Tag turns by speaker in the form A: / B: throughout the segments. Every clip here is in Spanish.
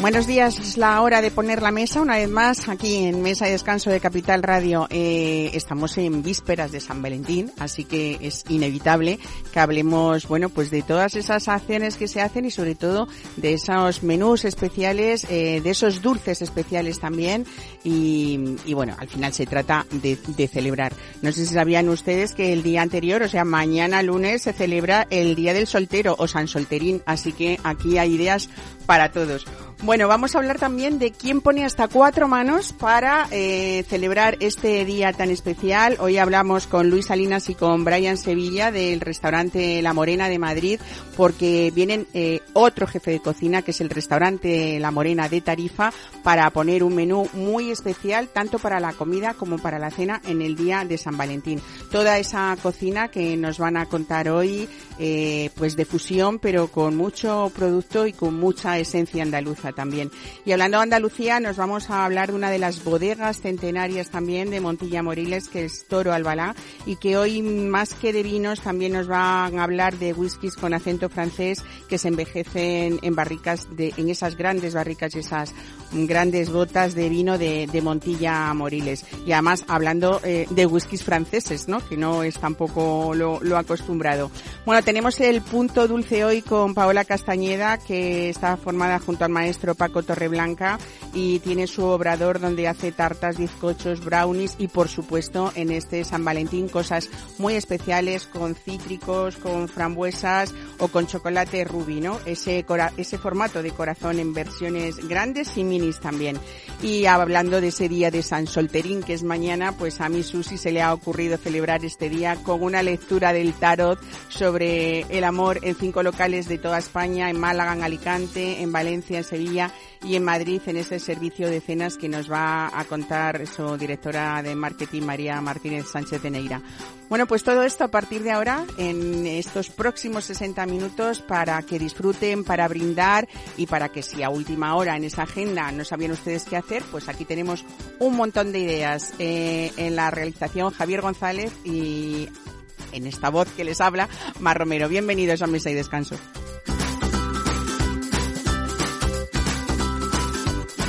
A: Buenos días, es la hora de poner la mesa una vez más aquí en Mesa y Descanso de Capital Radio. Eh, estamos en vísperas de San Valentín, así que es inevitable que hablemos, bueno, pues de todas esas acciones que se hacen y sobre todo de esos menús especiales, eh, de esos dulces especiales también y, bueno, al final se trata de, de celebrar. No sé si sabían ustedes que el día anterior, o sea, mañana lunes se celebra el Día del Soltero o San Solterín, así que aquí hay ideas para todos. Bueno, vamos a hablar también de quién pone hasta cuatro manos para eh, celebrar este día tan especial. Hoy hablamos con Luis Salinas y con Brian Sevilla del restaurante La Morena de Madrid porque vienen eh, otro jefe de cocina que es el restaurante La Morena de Tarifa para poner un menú muy especial tanto para la comida como para la cena en el día de San Valentín. Toda esa cocina que nos van a contar hoy eh, pues de fusión pero con mucho producto y con mucha esencia andaluza también. Y hablando de Andalucía, nos vamos a hablar de una de las bodegas centenarias también de Montilla Moriles, que es Toro Albalá, y que hoy, más que de vinos, también nos van a hablar de whiskies con acento francés que se envejecen en barricas, de, en esas grandes barricas y esas grandes botas de vino de, de Montilla Moriles. Y además, hablando eh, de whiskies franceses, ¿no? Que no es tampoco lo, lo acostumbrado. Bueno, tenemos el punto dulce hoy con Paola Castañeda, que está formada junto al maestro Paco Torreblanca y tiene su obrador donde hace tartas, bizcochos, brownies y por supuesto en este San Valentín cosas muy especiales con cítricos, con frambuesas o con chocolate rubí, ¿no? Ese, ese formato de corazón en versiones grandes y minis también. Y hablando de ese día de San Solterín que es mañana, pues a mi Susi se le ha ocurrido celebrar este día con una lectura del tarot sobre el amor en cinco locales de toda España, en Málaga, en Alicante, en Valencia, en Sevilla y en Madrid en ese servicio de cenas que nos va a contar su directora de marketing María Martínez Sánchez de Neira. Bueno, pues todo esto a partir de ahora en estos próximos 60 minutos para que disfruten, para brindar y para que si a última hora en esa agenda no sabían ustedes qué hacer, pues aquí tenemos un montón de ideas eh, en la realización Javier González y en esta voz que les habla, Mar Romero. Bienvenidos a Mesa y Descanso.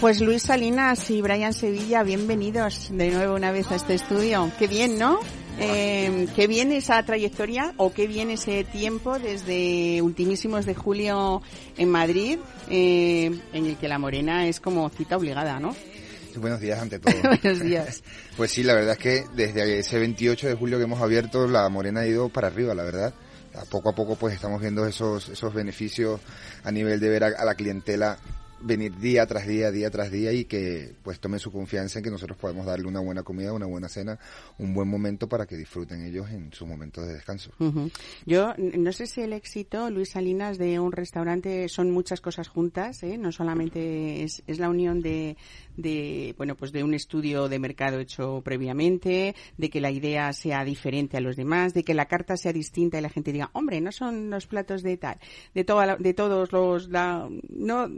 A: Pues Luis Salinas y Brian Sevilla, bienvenidos de nuevo una vez a este estudio. Qué bien, ¿no? Eh, qué bien esa trayectoria o qué bien ese tiempo desde ultimísimos de julio en Madrid, eh, en el que la morena es como cita obligada, ¿no?
B: Buenos días ante todo.
A: Buenos días.
B: Pues sí, la verdad es que desde ese 28 de julio que hemos abierto, la morena ha ido para arriba, la verdad. Poco a poco pues estamos viendo esos, esos beneficios a nivel de ver a, a la clientela venir día tras día, día tras día y que pues tomen su confianza en que nosotros podemos darle una buena comida, una buena cena, un buen momento para que disfruten ellos en sus momentos de descanso.
A: Yo no sé si el éxito, Luis Salinas, de un restaurante son muchas cosas juntas, ¿eh? no solamente es, es la unión de, de, bueno, pues de un estudio de mercado hecho previamente, de que la idea sea diferente a los demás, de que la carta sea distinta y la gente diga, hombre, no son los platos de tal, de, toda de todos los, la, no,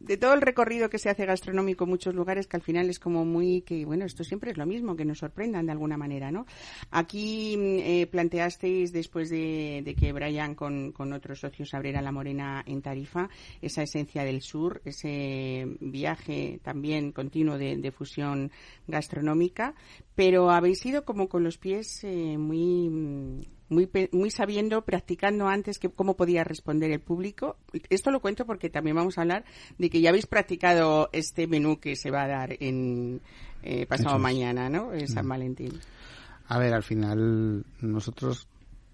A: de todo el recorrido que se hace gastronómico en muchos lugares que al final es como muy que bueno esto siempre es lo mismo que nos sorprendan de alguna manera no aquí eh, planteasteis después de, de que Brian con, con, otros socios abriera la Morena en Tarifa esa esencia del sur ese viaje también continuo de, de fusión gastronómica pero habéis ido como con los pies eh, muy muy, muy sabiendo, practicando antes que cómo podía responder el público. Esto lo cuento porque también vamos a hablar de que ya habéis practicado este menú que se va a dar en eh, pasado mañana, ¿no? En San Valentín.
C: A ver, al final nosotros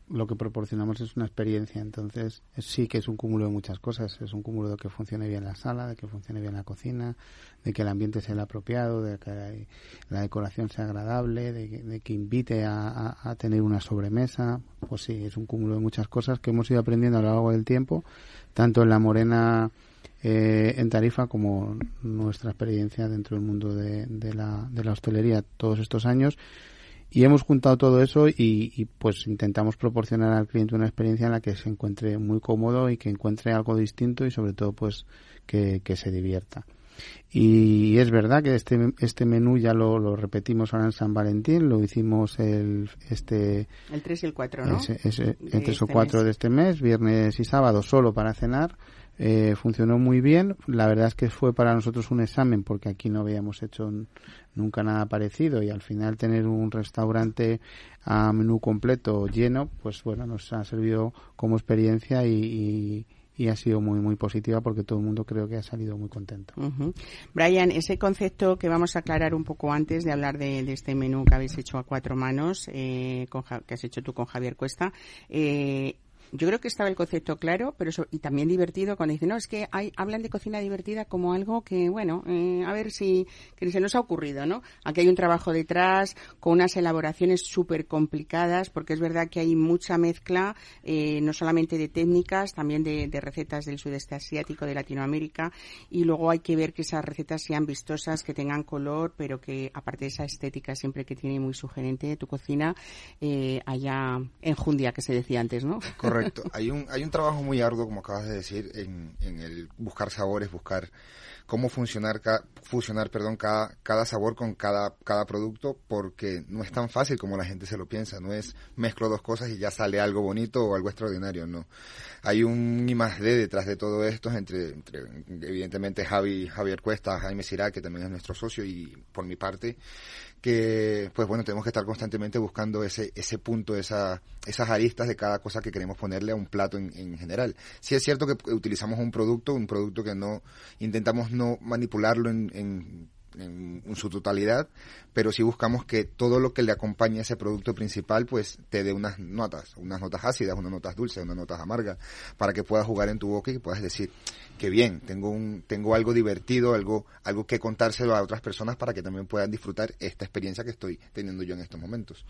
C: lo que proporcionamos es una experiencia. Entonces, sí que es un cúmulo de muchas cosas. Es un cúmulo de que funcione bien la sala, de que funcione bien la cocina, de que el ambiente sea el apropiado, de que la decoración sea agradable, de que, invite a, tener una sobremesa. Pues sí, es un cúmulo de muchas cosas que hemos ido aprendiendo a lo largo del tiempo, tanto en la Morena eh, en Tarifa como nuestra experiencia dentro del mundo de, de, la, de la hostelería todos estos años y hemos juntado todo eso y, pues intentamos proporcionar al cliente una experiencia en la que se encuentre muy cómodo y que encuentre algo distinto y sobre todo pues que, se divierta. Y es verdad que este, este menú ya lo, repetimos ahora en San Valentín, lo hicimos el este
A: el 3 y el 4, ¿no?
C: el 3 o 4 este de este mes, viernes y sábado solo para cenar eh, funcionó muy bien. La verdad es que fue para nosotros un examen porque aquí no habíamos hecho nunca nada parecido y al final tener un restaurante a menú completo lleno, pues bueno, nos ha servido como experiencia y, y ha sido muy muy positiva porque todo el mundo creo que ha salido muy contento.
A: Brian, ese concepto que vamos a aclarar un poco antes de hablar de, este menú que habéis hecho a cuatro manos, eh, que has hecho tú con Javier Cuesta, eh, yo creo que estaba el concepto claro, pero y también divertido cuando dicen, no, es que hay, hablan de cocina divertida como algo que, bueno, eh, a ver si que se nos ha ocurrido, ¿no? Aquí hay un trabajo detrás con unas elaboraciones súper complicadas, porque es verdad que hay mucha mezcla, eh, no solamente de técnicas, también de, recetas del sudeste asiático, de Latinoamérica, y luego hay que ver que esas recetas sean vistosas, que tengan color, pero que aparte de esa estética siempre que tiene muy sugerente tu cocina, eh, haya enjundia, que se decía antes, ¿no?
B: Correcto. Hay un, hay un trabajo muy arduo, como acabas de decir, en, en el buscar sabores, buscar cómo funcionar, fusionar perdón, cada, cada sabor con cada, cada producto, porque no es tan fácil como la gente se lo piensa. No es mezclo dos cosas y ya sale algo bonito o algo extraordinario, no. Hay un I más D detrás de todo esto, entre, entre evidentemente Javi, Javier Cuesta, Jaime Sirac, que también es nuestro socio, y por mi parte, que pues bueno, tenemos que estar constantemente buscando ese, ese punto, esa, esas aristas de cada cosa que queremos ponerle a un plato en, en general. Sí es cierto que utilizamos un producto, un producto que no intentamos no manipularlo en en, su totalidad, pero si buscamos que todo lo que le acompañe a ese producto principal, pues te dé unas notas, unas notas ácidas, unas notas dulces, unas notas amargas, para que puedas jugar en tu boca y que puedas decir, que bien, tengo un, tengo algo divertido, algo, algo que contárselo a otras personas para que también puedan disfrutar esta experiencia que estoy teniendo yo en estos momentos.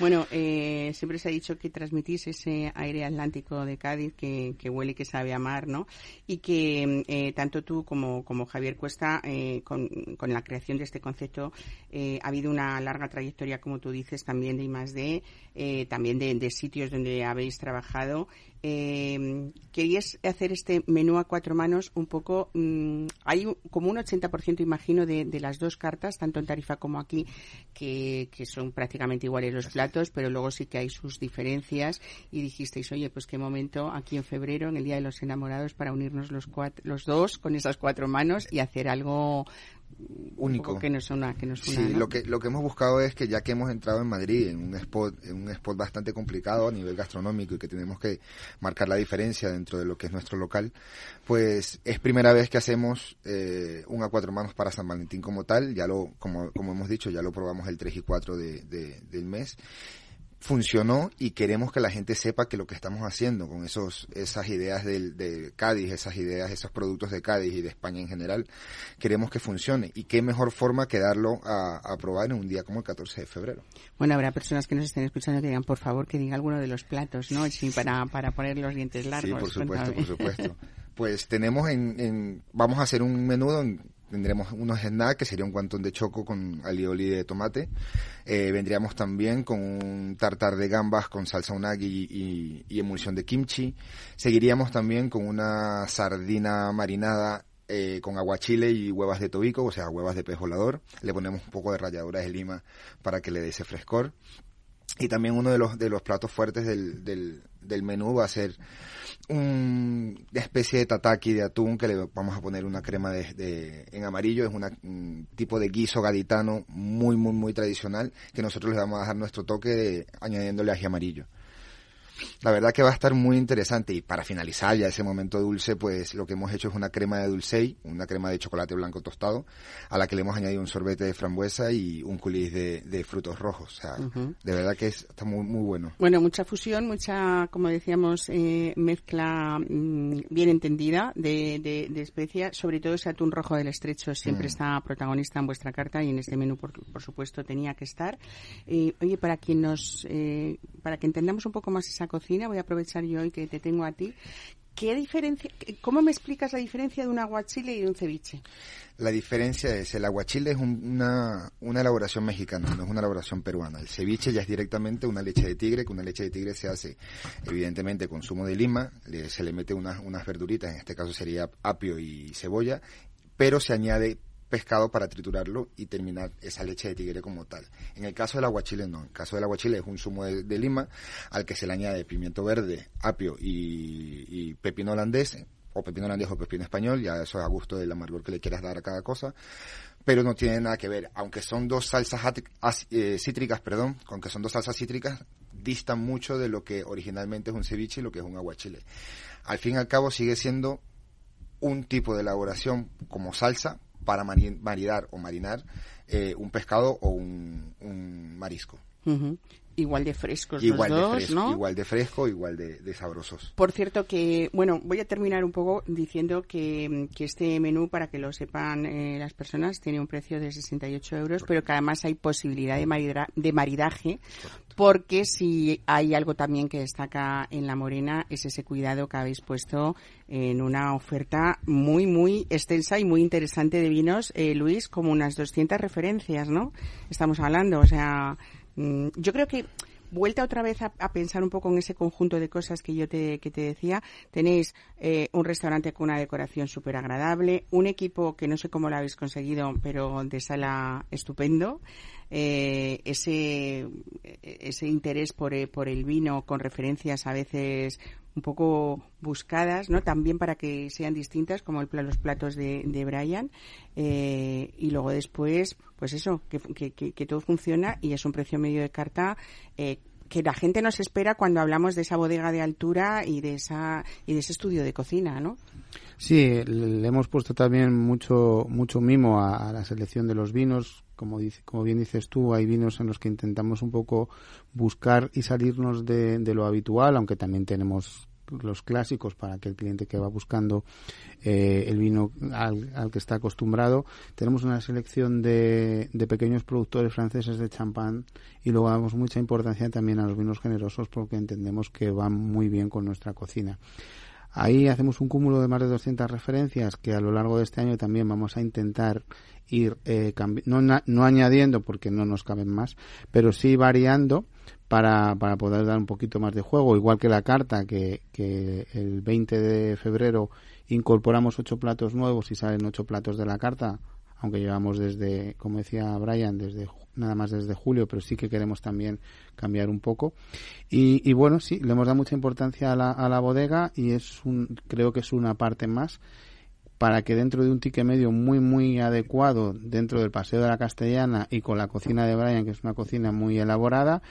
A: Bueno, eh, siempre se ha dicho que transmitís ese aire atlántico de Cádiz que, que huele y que sabe amar, ¿no? Y que eh, tanto tú como, como Javier Cuesta, eh, con la creación de este concepto ha habido una larga trayectoria, como tú dices, también de I+D, eh, también de, sitios donde habéis trabajado. Eh, querías hacer este menú a cuatro manos un poco, mm, hay como un 80% imagino de, las dos cartas, tanto en Tarifa como aquí, que, son prácticamente iguales los platos, pero luego sí que hay sus diferencias. Y dijisteis, oye, pues qué momento aquí en febrero, en el Día de los Enamorados, para unirnos los, los dos con esas cuatro manos y hacer algo
B: único.
A: Que nos una, que nos
B: sí, lo que lo que hemos buscado es que ya que hemos entrado en Madrid en un spot en un spot bastante complicado a nivel gastronómico y que tenemos que marcar la diferencia dentro de lo que es nuestro local, pues es primera vez que hacemos eh, un a cuatro manos para San Valentín como tal. Ya lo como como hemos dicho ya lo probamos el 3 y 4 de, del mes funcionó y queremos que la gente sepa que lo que estamos haciendo con esos esas ideas del, de Cádiz, esas ideas, esos productos de Cádiz y de España en general, queremos que funcione. Y qué mejor forma que darlo a, probar en un día como el 14 de febrero.
A: Bueno, habrá personas que nos estén escuchando que digan, por favor, que diga alguno de los platos, ¿no? Sí, para, para poner los dientes largos.
B: Sí, por supuesto, por supuesto. Pues tenemos en, en, vamos a hacer un menudo en tendremos unos snacks que sería un guantón de choco con alioli de tomate. Eh, vendríamos también con un tartar de gambas con salsa unagi y, emulsión de kimchi. Seguiríamos también con una sardina marinada eh, con aguachile y huevas de tobico, o sea, huevas de pez volador. Le ponemos un poco de ralladura de lima para que le dé ese frescor. Y también uno de los, de los platos fuertes del, del, menú va a ser una especie de tataki de atún que le vamos a poner una crema de, en amarillo. Es un tipo de guiso gaditano muy, muy, muy tradicional que nosotros le vamos a dar nuestro toque añadiéndole ají amarillo. La verdad que va a estar muy interesante y para finalizar ya ese momento dulce, pues lo que hemos hecho es una crema de dulce, una crema de chocolate blanco tostado, a la que le hemos añadido un sorbete de frambuesa y un culis de, de frutos rojos. O sea, de verdad que es- está muy, muy bueno.
A: Bueno, mucha fusión, mucha, como decíamos, eh, mezcla mm, bien entendida de, de, de especias. Sobre todo ese atún rojo del estrecho siempre
B: Mm.
A: está protagonista en vuestra carta y en este menú, por, por supuesto, tenía que estar. Eh, oye, para quien nos, eh, para que entendamos un poco más esa cocina, voy a aprovechar yo hoy que te tengo a ti. ¿Qué diferencia, cómo me explicas la diferencia de un aguachile y un ceviche?
B: La diferencia es, el aguachile es un- una, una elaboración mexicana, no es una elaboración peruana. El ceviche ya es directamente una leche de tigre, que una leche de tigre se hace evidentemente con zumo de lima, le- se le mete unas, unas verduritas, en este caso sería apio y cebolla, pero se añade pescado para triturarlo y terminar esa leche de tigre como tal. En el caso del aguachile no, en el caso del aguachile es un zumo de, lima al que se le añade pimiento verde, apio y, pepino holandés, o pepino holandés o pepino español, ya eso es a gusto del amargor que le quieras dar a cada cosa, pero no tiene nada que ver, aunque son dos salsas eh, cítricas, perdón, aunque son dos salsas cítricas, distan mucho de lo que originalmente es un ceviche y lo que es un aguachile. Al fin y al cabo sigue siendo un tipo de elaboración como salsa para mari- maridar o marinar eh, un pescado o un, un marisco.
A: Igual de frescos
B: Igual
A: los
B: de
A: dos,
B: fresco,
A: ¿no?
B: igual de fresco, igual de, de sabrosos.
A: Por cierto que, bueno, voy a terminar un poco diciendo que, que este menú, para que lo sepan eh, las personas, tiene un precio de 68 euros, pero que además hay posibilidad de, marida- de maridaje, porque si hay algo también que destaca en La Morena es ese cuidado que habéis puesto en una oferta muy, muy extensa y muy interesante de vinos, eh, Luis, como unas 200 referencias, ¿no? Estamos hablando, o sea, mm, yo creo que vuelta otra vez a, pensar un poco en ese conjunto de cosas que yo te, que te decía. Tenéis eh, un restaurante con una decoración súper agradable, un equipo que no sé cómo lo habéis conseguido, pero de sala estupendo. Eh, ese, ese interés por, eh, por el vino con referencias a veces un poco buscadas, ¿no? También para que sean distintas, como el, los platos de, de Brian. Eh, y luego después, pues eso, que, que, que- todo funciona y es un precio medio de carta eh, que la gente nos espera cuando hablamos de esa bodega de altura y de esa y de ese estudio de cocina, ¿no?
C: Sí, le hemos puesto también mucho mucho mimo a la selección de los vinos. Como, bien dices tú, hay vinos en los que intentamos un poco buscar y salirnos de, lo habitual, aunque también tenemos los clásicos para aquel cliente que va buscando eh, el vino al, al que está acostumbrado. Tenemos una selección de, de pequeños productores franceses de champán y luego damos mucha importancia también a los vinos generosos porque entendemos que van muy bien con nuestra cocina. Ahí hacemos un cúmulo de más de 200 referencias que a lo largo de este año también vamos a intentar ir eh, no, no añadiendo porque no nos caben más, pero sí variando para, para poder dar un poquito más de juego, igual que la carta que, que el 20 de febrero incorporamos ocho platos nuevos y salen ocho platos de la carta, aunque llevamos desde, como decía Brian, desde nada más desde julio, pero sí que queremos también cambiar un poco. Y, y bueno, sí, le hemos dado mucha importancia a la, a la bodega y es un, creo que es una parte más para que dentro de un ticket medio muy muy adecuado dentro del paseo de la castellana y con la cocina de Brian que es una cocina muy elaborada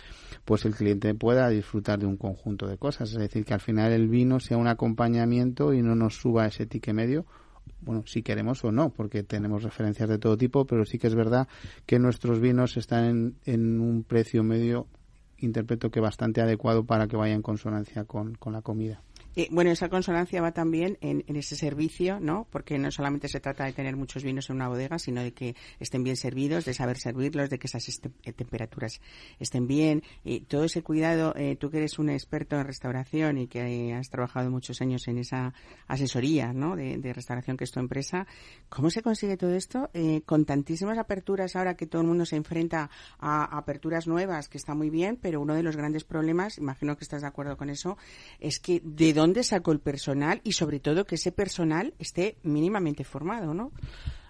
C: pues el cliente pueda disfrutar de un conjunto de cosas es decir que al final el vino sea un acompañamiento y no nos suba ese ticket medio bueno, si queremos o no, porque tenemos referencias de todo tipo, pero sí que es verdad que nuestros vinos están en, un precio medio, interpreto que bastante adecuado para que vaya en consonancia con, con la comida.
A: Eh, bueno, esa consonancia va también en, ese servicio, ¿no? Porque no solamente se trata de tener muchos vinos en una bodega, sino de que estén bien servidos, de saber servirlos, de que esas este- eh, temperaturas estén bien. Y todo ese cuidado, eh, tú que eres un experto en restauración y que eh, has trabajado muchos años en esa asesoría, ¿no? De, restauración que es tu empresa, ¿cómo se consigue todo esto eh, con tantísimas aperturas ahora que todo el mundo se enfrenta a aperturas nuevas, que está muy bien, pero uno de los grandes problemas, imagino que estás de acuerdo con eso, es que de dónde sacó el personal y sobre todo que ese personal esté mínimamente formado, ¿no?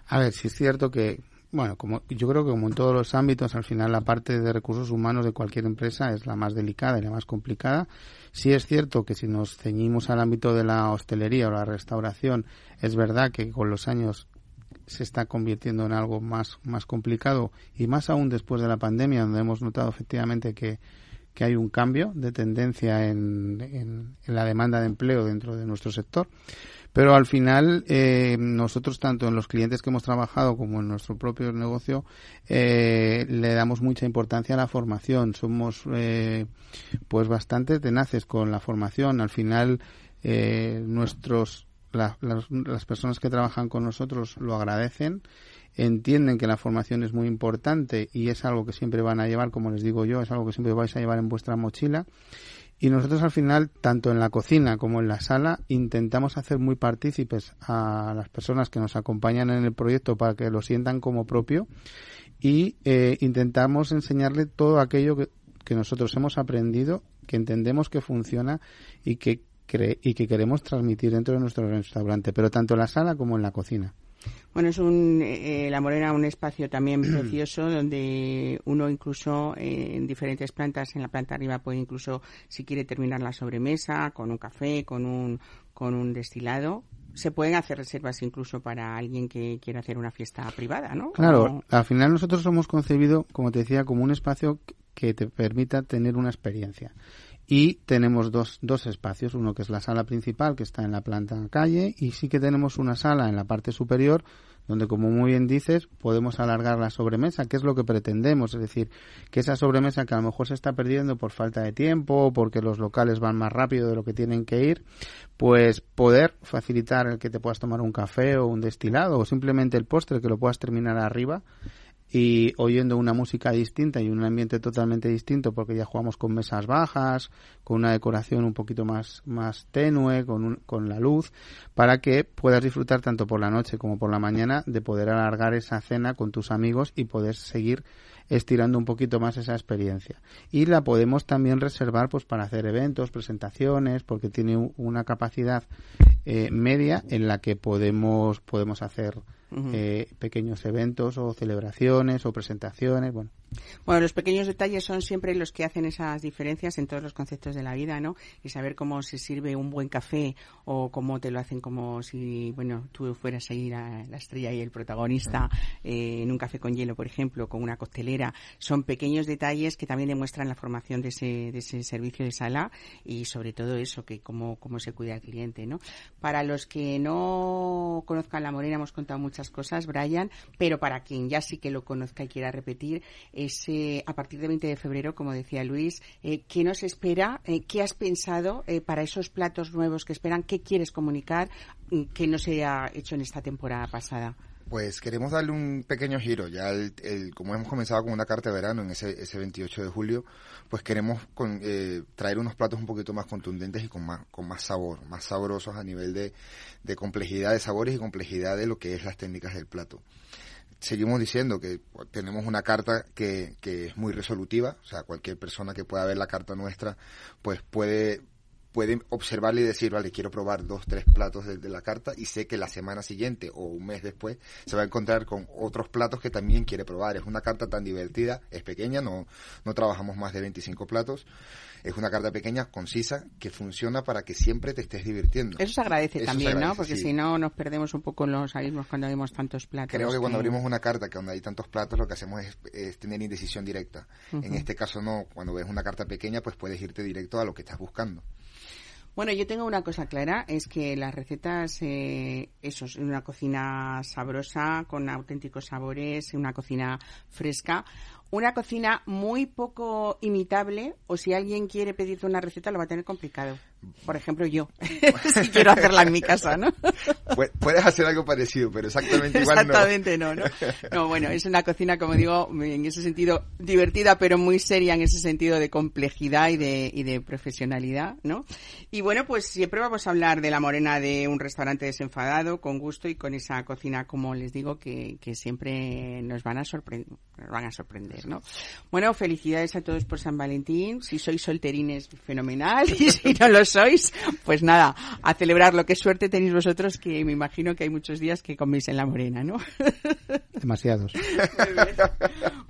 C: A ver, sí es cierto que, bueno, como yo creo que como en todos los ámbitos, al final la parte de recursos humanos de cualquier empresa es la más delicada y la más complicada. Sí es cierto que si nos ceñimos al ámbito de la hostelería o la restauración, es verdad que con los años se está convirtiendo en algo más, más complicado y más aún después de la pandemia, donde hemos notado efectivamente que, que hay un cambio de tendencia en, en, la demanda de empleo dentro de nuestro sector. Pero al final, eh, nosotros, tanto en los clientes que hemos trabajado como en nuestro propio negocio, eh, le damos mucha importancia a la formación. Somos, eh, pues, bastante tenaces con la formación. Al final, eh, nuestros, la- las, las personas que trabajan con nosotros lo agradecen entienden que la formación es muy importante y es algo que siempre van a llevar, como les digo yo, es algo que siempre vais a llevar en vuestra mochila. Y nosotros al final, tanto en la cocina como en la sala, intentamos hacer muy partícipes a las personas que nos acompañan en el proyecto para que lo sientan como propio y eh, intentamos enseñarle todo aquello que, que nosotros hemos aprendido, que entendemos que funciona y que, cre- y que queremos transmitir dentro de nuestro restaurante, pero tanto en la sala como en la cocina.
A: Bueno, es un, eh, La Morena, un espacio también precioso donde uno incluso eh, en diferentes plantas, en la planta arriba puede incluso, si quiere terminar la sobremesa, con un café, con un, con un destilado. Se pueden hacer reservas incluso para alguien que quiera hacer una fiesta privada, ¿no?
C: Claro, al final nosotros hemos concebido, como te decía, como un espacio que te permita tener una experiencia. Y tenemos dos, dos espacios, uno que es la sala principal, que está en la planta calle, y sí que tenemos una sala en la parte superior, donde, como muy bien dices, podemos alargar la sobremesa, que es lo que pretendemos, es decir, que esa sobremesa que a lo mejor se está perdiendo por falta de tiempo, o porque los locales van más rápido de lo que tienen que ir, pues poder facilitar el que te puedas tomar un café o un destilado, o simplemente el postre que lo puedas terminar arriba, y oyendo una música distinta y un ambiente totalmente distinto porque ya jugamos con mesas bajas, con una decoración un poquito más, más tenue, con, un- con la luz, para que puedas disfrutar tanto por la noche como por la mañana de poder alargar esa cena con tus amigos y poder seguir estirando un poquito más esa experiencia. Y la podemos también reservar pues para hacer eventos, presentaciones, porque tiene una capacidad eh, media en la que podemos, podemos hacer
A: Ujú.
C: eh, pequeños eventos o celebraciones o presentaciones. Bueno,
A: Bueno, los pequeños detalles son siempre los que hacen esas diferencias en todos los conceptos de la vida, ¿no? Y saber cómo se sirve un buen café o cómo te lo hacen como si, bueno, tú fueras ahí la, la estrella y el protagonista eh, en un café con hielo, por ejemplo, con una costelera. Son pequeños detalles que también demuestran la formación de ese, de ese servicio de sala y sobre todo eso, que cómo, cómo se cuida al cliente, ¿no? Para los que no conozcan La Morena, hemos contado muchas cosas, Brian, pero para quien ya sí que lo conozca y quiera repetir, es a partir del 20 de febrero, como decía Luis, eh, ¿qué nos espera? Eh, ¿Qué has pensado eh, para esos platos nuevos que esperan? ¿Qué quieres comunicar mm, que no se ha hecho en esta temporada pasada?
B: Pues queremos darle un pequeño giro. Ya, el, el- como hemos comenzado con una carta de verano en ese, ese 28 de julio, pues queremos con- eh, traer unos platos un poquito más contundentes y con más, con más sabor, más sabrosos a nivel de, de complejidad de sabores y complejidad de lo que es las técnicas del plato. Seguimos diciendo que tenemos una carta que, que es muy resolutiva, o sea, cualquier persona que pueda ver la carta nuestra, pues puede puede observarle y decir, vale, quiero probar dos, tres platos de, de la carta y sé que la semana siguiente o un mes después se va a encontrar con otros platos que también quiere probar. Es una carta tan divertida, es pequeña, no, no trabajamos más de 25 platos. Es una carta pequeña, concisa, que funciona para que siempre te estés divirtiendo.
A: Eso se agradece
B: Eso se
A: también, ¿no? Porque
B: sí.
A: si no, nos perdemos un poco en los abismos cuando vemos tantos platos.
B: Creo que cuando abrimos una carta que donde hay tantos platos lo que hacemos es, es tener indecisión directa. En este caso no, cuando ves una carta pequeña pues puedes irte directo a lo que estás buscando.
A: Bueno, yo tengo una cosa clara, es que las recetas, eh, eso, es una cocina sabrosa, con auténticos sabores, una cocina fresca, una cocina muy poco imitable, o si alguien quiere pedirte una receta lo va a tener complicado. Por ejemplo, yo, si quiero hacerla en mi casa, ¿no?
B: Pu- Puedes hacer algo parecido, pero exactamente igual no.
A: Exactamente, no. no, no. bueno, es una cocina, como digo, en ese sentido divertida, pero muy seria en ese sentido de complejidad y de, y de profesionalidad, ¿no? Y bueno, pues siempre vamos a hablar de la morena de un restaurante desenfadado, con gusto y con esa cocina, como les digo, que, que siempre nos van a sorprender, nos van a sorprender, ¿no? Bueno, felicidades a todos por San Valentín. Si sois solterines, fenomenal. Y si no lo sois, pues nada, a celebrarlo. Qué suerte tenéis vosotros, que me imagino que hay muchos días que coméis en la morena, ¿no?
C: demasiados.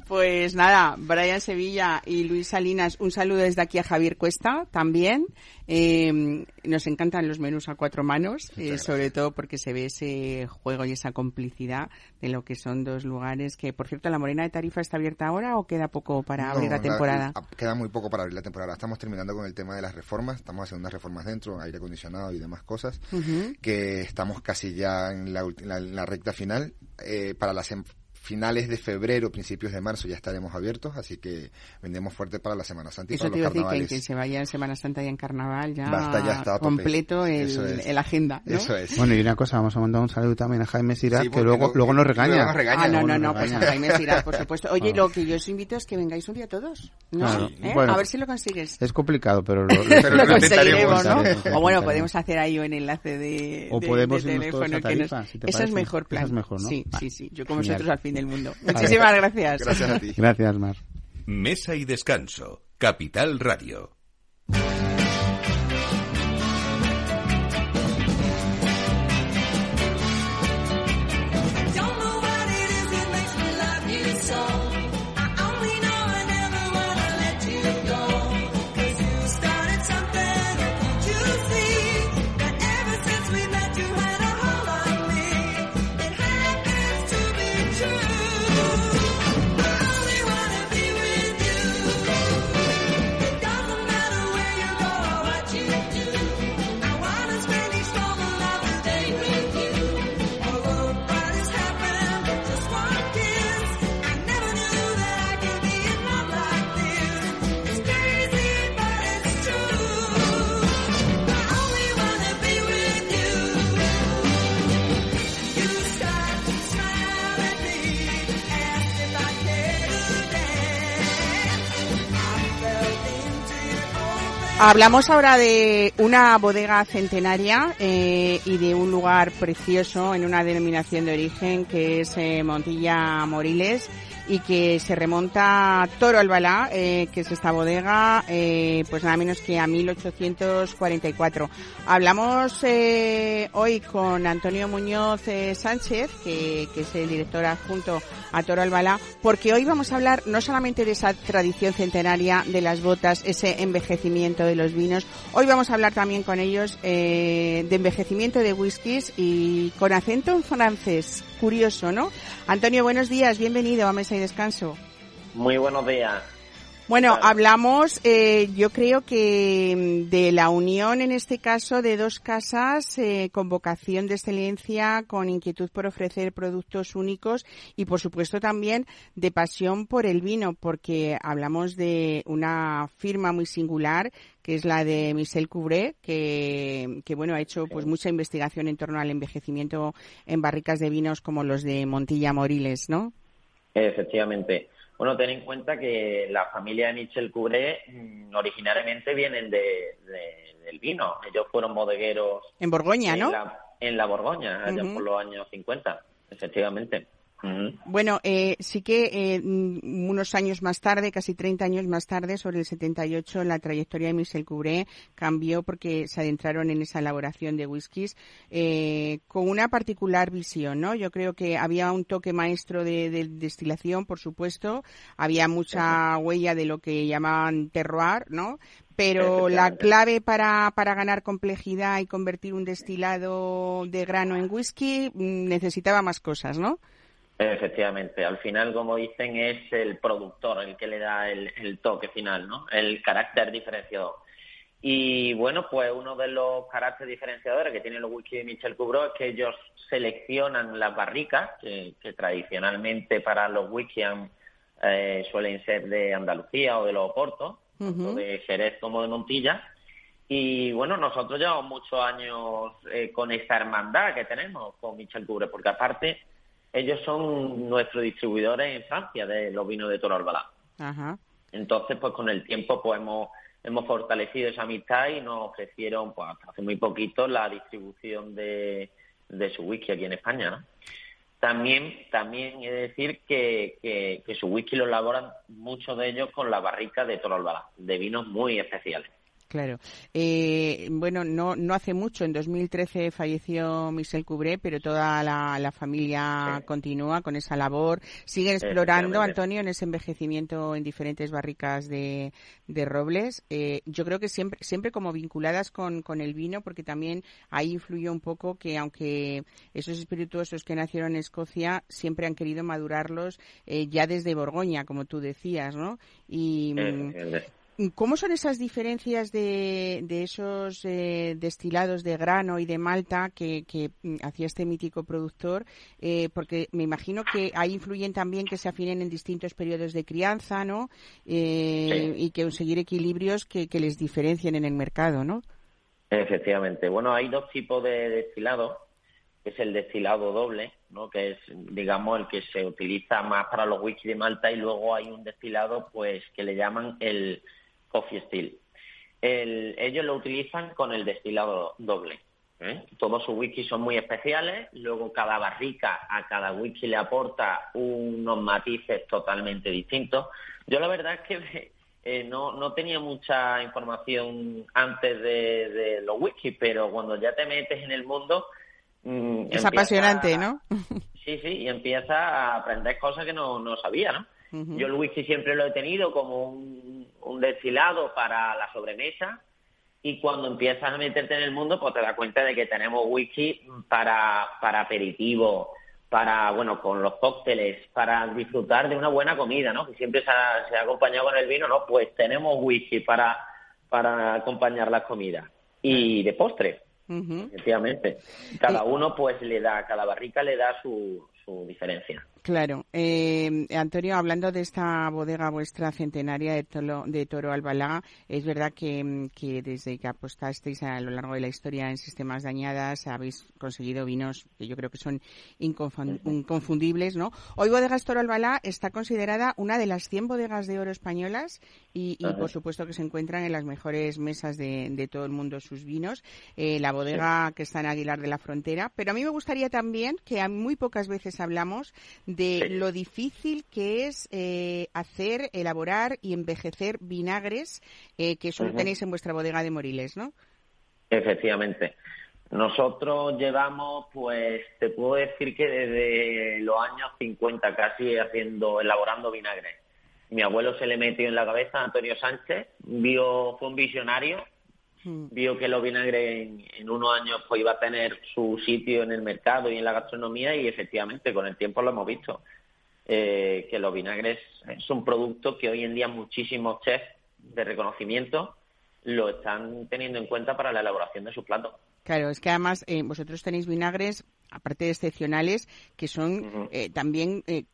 A: Pues nada, Brian Sevilla y Luis Salinas, un saludo desde aquí a Javier Cuesta también. Eh, nos encantan los menús a cuatro manos, eh, sobre todo porque se ve ese juego y esa complicidad de lo que son dos lugares que, por cierto, la Morena de Tarifa está abierta ahora o queda poco para abrir la temporada.
B: la- queda muy poco para abrir la temporada. Estamos terminando con el tema de las reformas. Estamos haciendo unas reformas dentro, aire acondicionado y demás cosas.
A: Ujú.
B: Que estamos casi ya en la, la- en la recta final. Eh, para las em- finales de febrero, principios de marzo ya estaremos abiertos. Así que vendemos fuerte para la Semana Santa y
A: Eso
B: para
A: te
B: los
A: iba a decir que,
B: carnavales.
A: que se vaya en Semana Santa y en Carnaval ya,
B: Basta, ya está
A: completo el,
B: Eso es.
A: el agenda. ¿no?
B: Eso es.
C: Bueno, y una cosa, vamos a mandar un saludo también a Jaime Sirac,
B: Sí,
C: que luego,
B: no-
C: luego nos
B: luego
C: regaña.
B: nos regaña.
A: Ah, no, no, no, pues a. Jaime Sirac, por supuesto. Oye,
C: Ah.
A: lo que yo os invito es que vengáis un día todos, ¿no?
C: Claro.
A: ¿Eh?
C: Bueno.
A: a ver si lo consigues.
C: Es complicado, pero lo, lo-
B: Pero
A: lo
B: lo
A: conseguiremos, ¿no?
C: intentaremos.
A: O bueno, podemos hacer ahí un enlace de,
C: O
A: de-
C: podemos
A: de teléfono. que nos-
C: Tarifa, si te
A: Ese es mejor plan.
C: Es mejor, ¿no?
A: Sí,
C: Vale.
A: sí, sí. Yo con
C: Genial.
A: vosotros al fin del mundo. Muchísimas gracias.
B: Gracias a ti.
C: Gracias, Mar.
D: Mesa y descanso. Capital Radio.
A: Hablamos ahora de una bodega centenaria eh, y de un lugar precioso en una denominación de origen que es eh, Montilla Moriles y que se remonta a Toro Albalá, eh, que es esta bodega, eh, pues nada menos que a 1844. Hablamos eh, hoy con Antonio Muñoz eh, Sánchez, que, que es el director adjunto a Toro Albalá, porque hoy vamos a hablar no solamente de esa tradición centenaria de las botas, ese envejecimiento de los vinos, hoy vamos a hablar también con ellos eh, de envejecimiento de whiskies y con acento en francés. Curioso, ¿no? Antonio, buenos días, bienvenido a Mesa y Descanso.
E: Muy buenos días.
A: Bueno, hablamos, eh, yo creo que mm, de la unión, en este caso, de dos casas eh, con vocación de excelencia, con inquietud por ofrecer productos únicos y, por supuesto, también de pasión por el vino, porque hablamos de una firma muy singular que es la de Michel Couvré, que, que bueno, ha hecho pues mucha investigación en torno al envejecimiento en barricas de vinos como los de Montilla Moriles, ¿no?
E: Efectivamente. Bueno, ten en cuenta que la familia de Michel Cubré mm, originariamente vienen de, de- del vino. Ellos fueron bodegueros
A: En Borgoña, ¿no?
E: en, la, en la Borgoña, allá por los años 50, efectivamente.
A: Bueno, eh, sí que eh, mm, unos años más tarde, casi 30 años más tarde, sobre el 78, la trayectoria de Michel Cubré cambió porque se adentraron en esa elaboración de whiskies eh, con una particular visión, ¿no? Yo creo que había un toque maestro de, de destilación, por supuesto, había mucha huella de lo que llamaban terroir, ¿no? Pero la clave para, para ganar complejidad y convertir un destilado de grano en whisky mm, necesitaba más cosas, ¿no?
E: Efectivamente. Al final, como dicen, es el productor el que le da el, el toque final, ¿no? El carácter diferenciador. Y bueno, pues uno de los caracteres diferenciadores que tienen los whisky de Michel Coubreau es que ellos seleccionan las barricas, que, que tradicionalmente para los whisky eh, suelen ser de Andalucía o de los Oportos, tanto
A: Ujú.
E: de Jerez como de Montilla. Y bueno, nosotros llevamos muchos años eh, con esta hermandad que tenemos con Michel Cubre, porque aparte ellos son nuestros distribuidores en Francia de los vinos de Toro Albalá.
A: Ajá.
E: Entonces, pues con el tiempo pues hemos, hemos fortalecido esa amistad y nos ofrecieron, pues hasta hace muy poquito, la distribución de, de su whisky aquí en España, ¿no? También, también he de decir que, que, que su whisky lo elaboran muchos de ellos con la barrica de Toro Albalá, de vinos muy especiales.
A: Claro. Eh, bueno, no, no hace mucho, en 2013 falleció Michel Cubré, pero toda la, la familia
E: Sí.
A: continúa con esa labor. Siguen explorando,
E: Efectivamente.
A: Antonio, en ese envejecimiento en diferentes barricas de, de robles. Eh, yo creo que siempre, siempre como vinculadas con, con el vino, porque también ahí influyó un poco que aunque esos espirituosos que nacieron en Escocia siempre han querido madurarlos eh, ya desde Borgoña, como tú decías, ¿no? Y, mm,
E: Efectivamente.
A: ¿Cómo son esas diferencias de, de esos eh, destilados de grano y de malta que, que, mm, hacía este mítico productor? Eh, porque me imagino que ahí influyen también que se afinen en distintos periodos de crianza, ¿no? Eh,
E: Sí.
A: Y que conseguir equilibrios que, que les diferencien en el mercado, ¿no?
E: Efectivamente. Bueno, hay dos tipos de destilado, que es el destilado doble, ¿no? que es, digamos, el que se utiliza más para los whisky de Malta y luego hay un destilado, pues, que le llaman el coffee still. El- ellos lo utilizan con el destilado doble. ¿eh? Todos sus whiskies son muy especiales, luego cada barrica a cada whisky le aporta unos matices totalmente distintos. Yo la verdad es que eh, no, no tenía mucha información antes de, de los whiskies, pero cuando ya te metes en el mundo... mm,
A: Es apasionante, ¿no?
E: Sí, sí, y empieza a aprender cosas que no, no sabía, ¿no? Yo el whisky siempre lo he tenido como un, un destilado para la sobremesa y cuando empiezas a meterte en el mundo pues te das cuenta de que tenemos whisky para, para aperitivo, para, bueno, con los cócteles, para disfrutar de una buena comida, ¿no? Que siempre se ha, se ha acompañado con el vino, ¿no? Pues tenemos whisky para, para acompañar las comidas. Y de postre,
A: Ujú.
E: efectivamente. Cada uno pues le da, cada barrica le da su, su diferencia.
A: Claro. Eh, Antonio, hablando de esta bodega vuestra centenaria de, Tolo- de Toro Albalá, es verdad que, que desde que apostasteis a lo largo de la historia en sistemas dañadas habéis conseguido vinos que yo creo que son inconfun- inconfundibles, ¿no? Hoy Bodegas Toro Albalá está considerada una de las 100 bodegas de oro españolas y, y, por supuesto que se encuentran en las mejores mesas de, de todo el mundo sus vinos. Eh, la bodega que está en Aguilar de la Frontera. Pero a mí me gustaría también, que muy pocas veces hablamos, de
E: Sí.
A: lo difícil que es eh, hacer, elaborar y envejecer vinagres eh, que solo tenéis en vuestra bodega de Moriles, ¿no?
E: Efectivamente. Nosotros llevamos, pues, te puedo decir que desde los años 50 casi haciendo, elaborando vinagre. Mi abuelo se le metió en la cabeza, Antonio Sánchez, vio, fue un visionario,
A: Mm.
E: vio que los vinagres en, en unos años pues iba a tener su sitio en el mercado y en la gastronomía y efectivamente con el tiempo lo hemos visto. Eh, que los vinagres es un producto que hoy en día muchísimos chefs de reconocimiento lo están teniendo en cuenta para la elaboración de sus platos.
A: Claro, es que además eh, vosotros tenéis vinagres, aparte de excepcionales, que son eh, también, eh,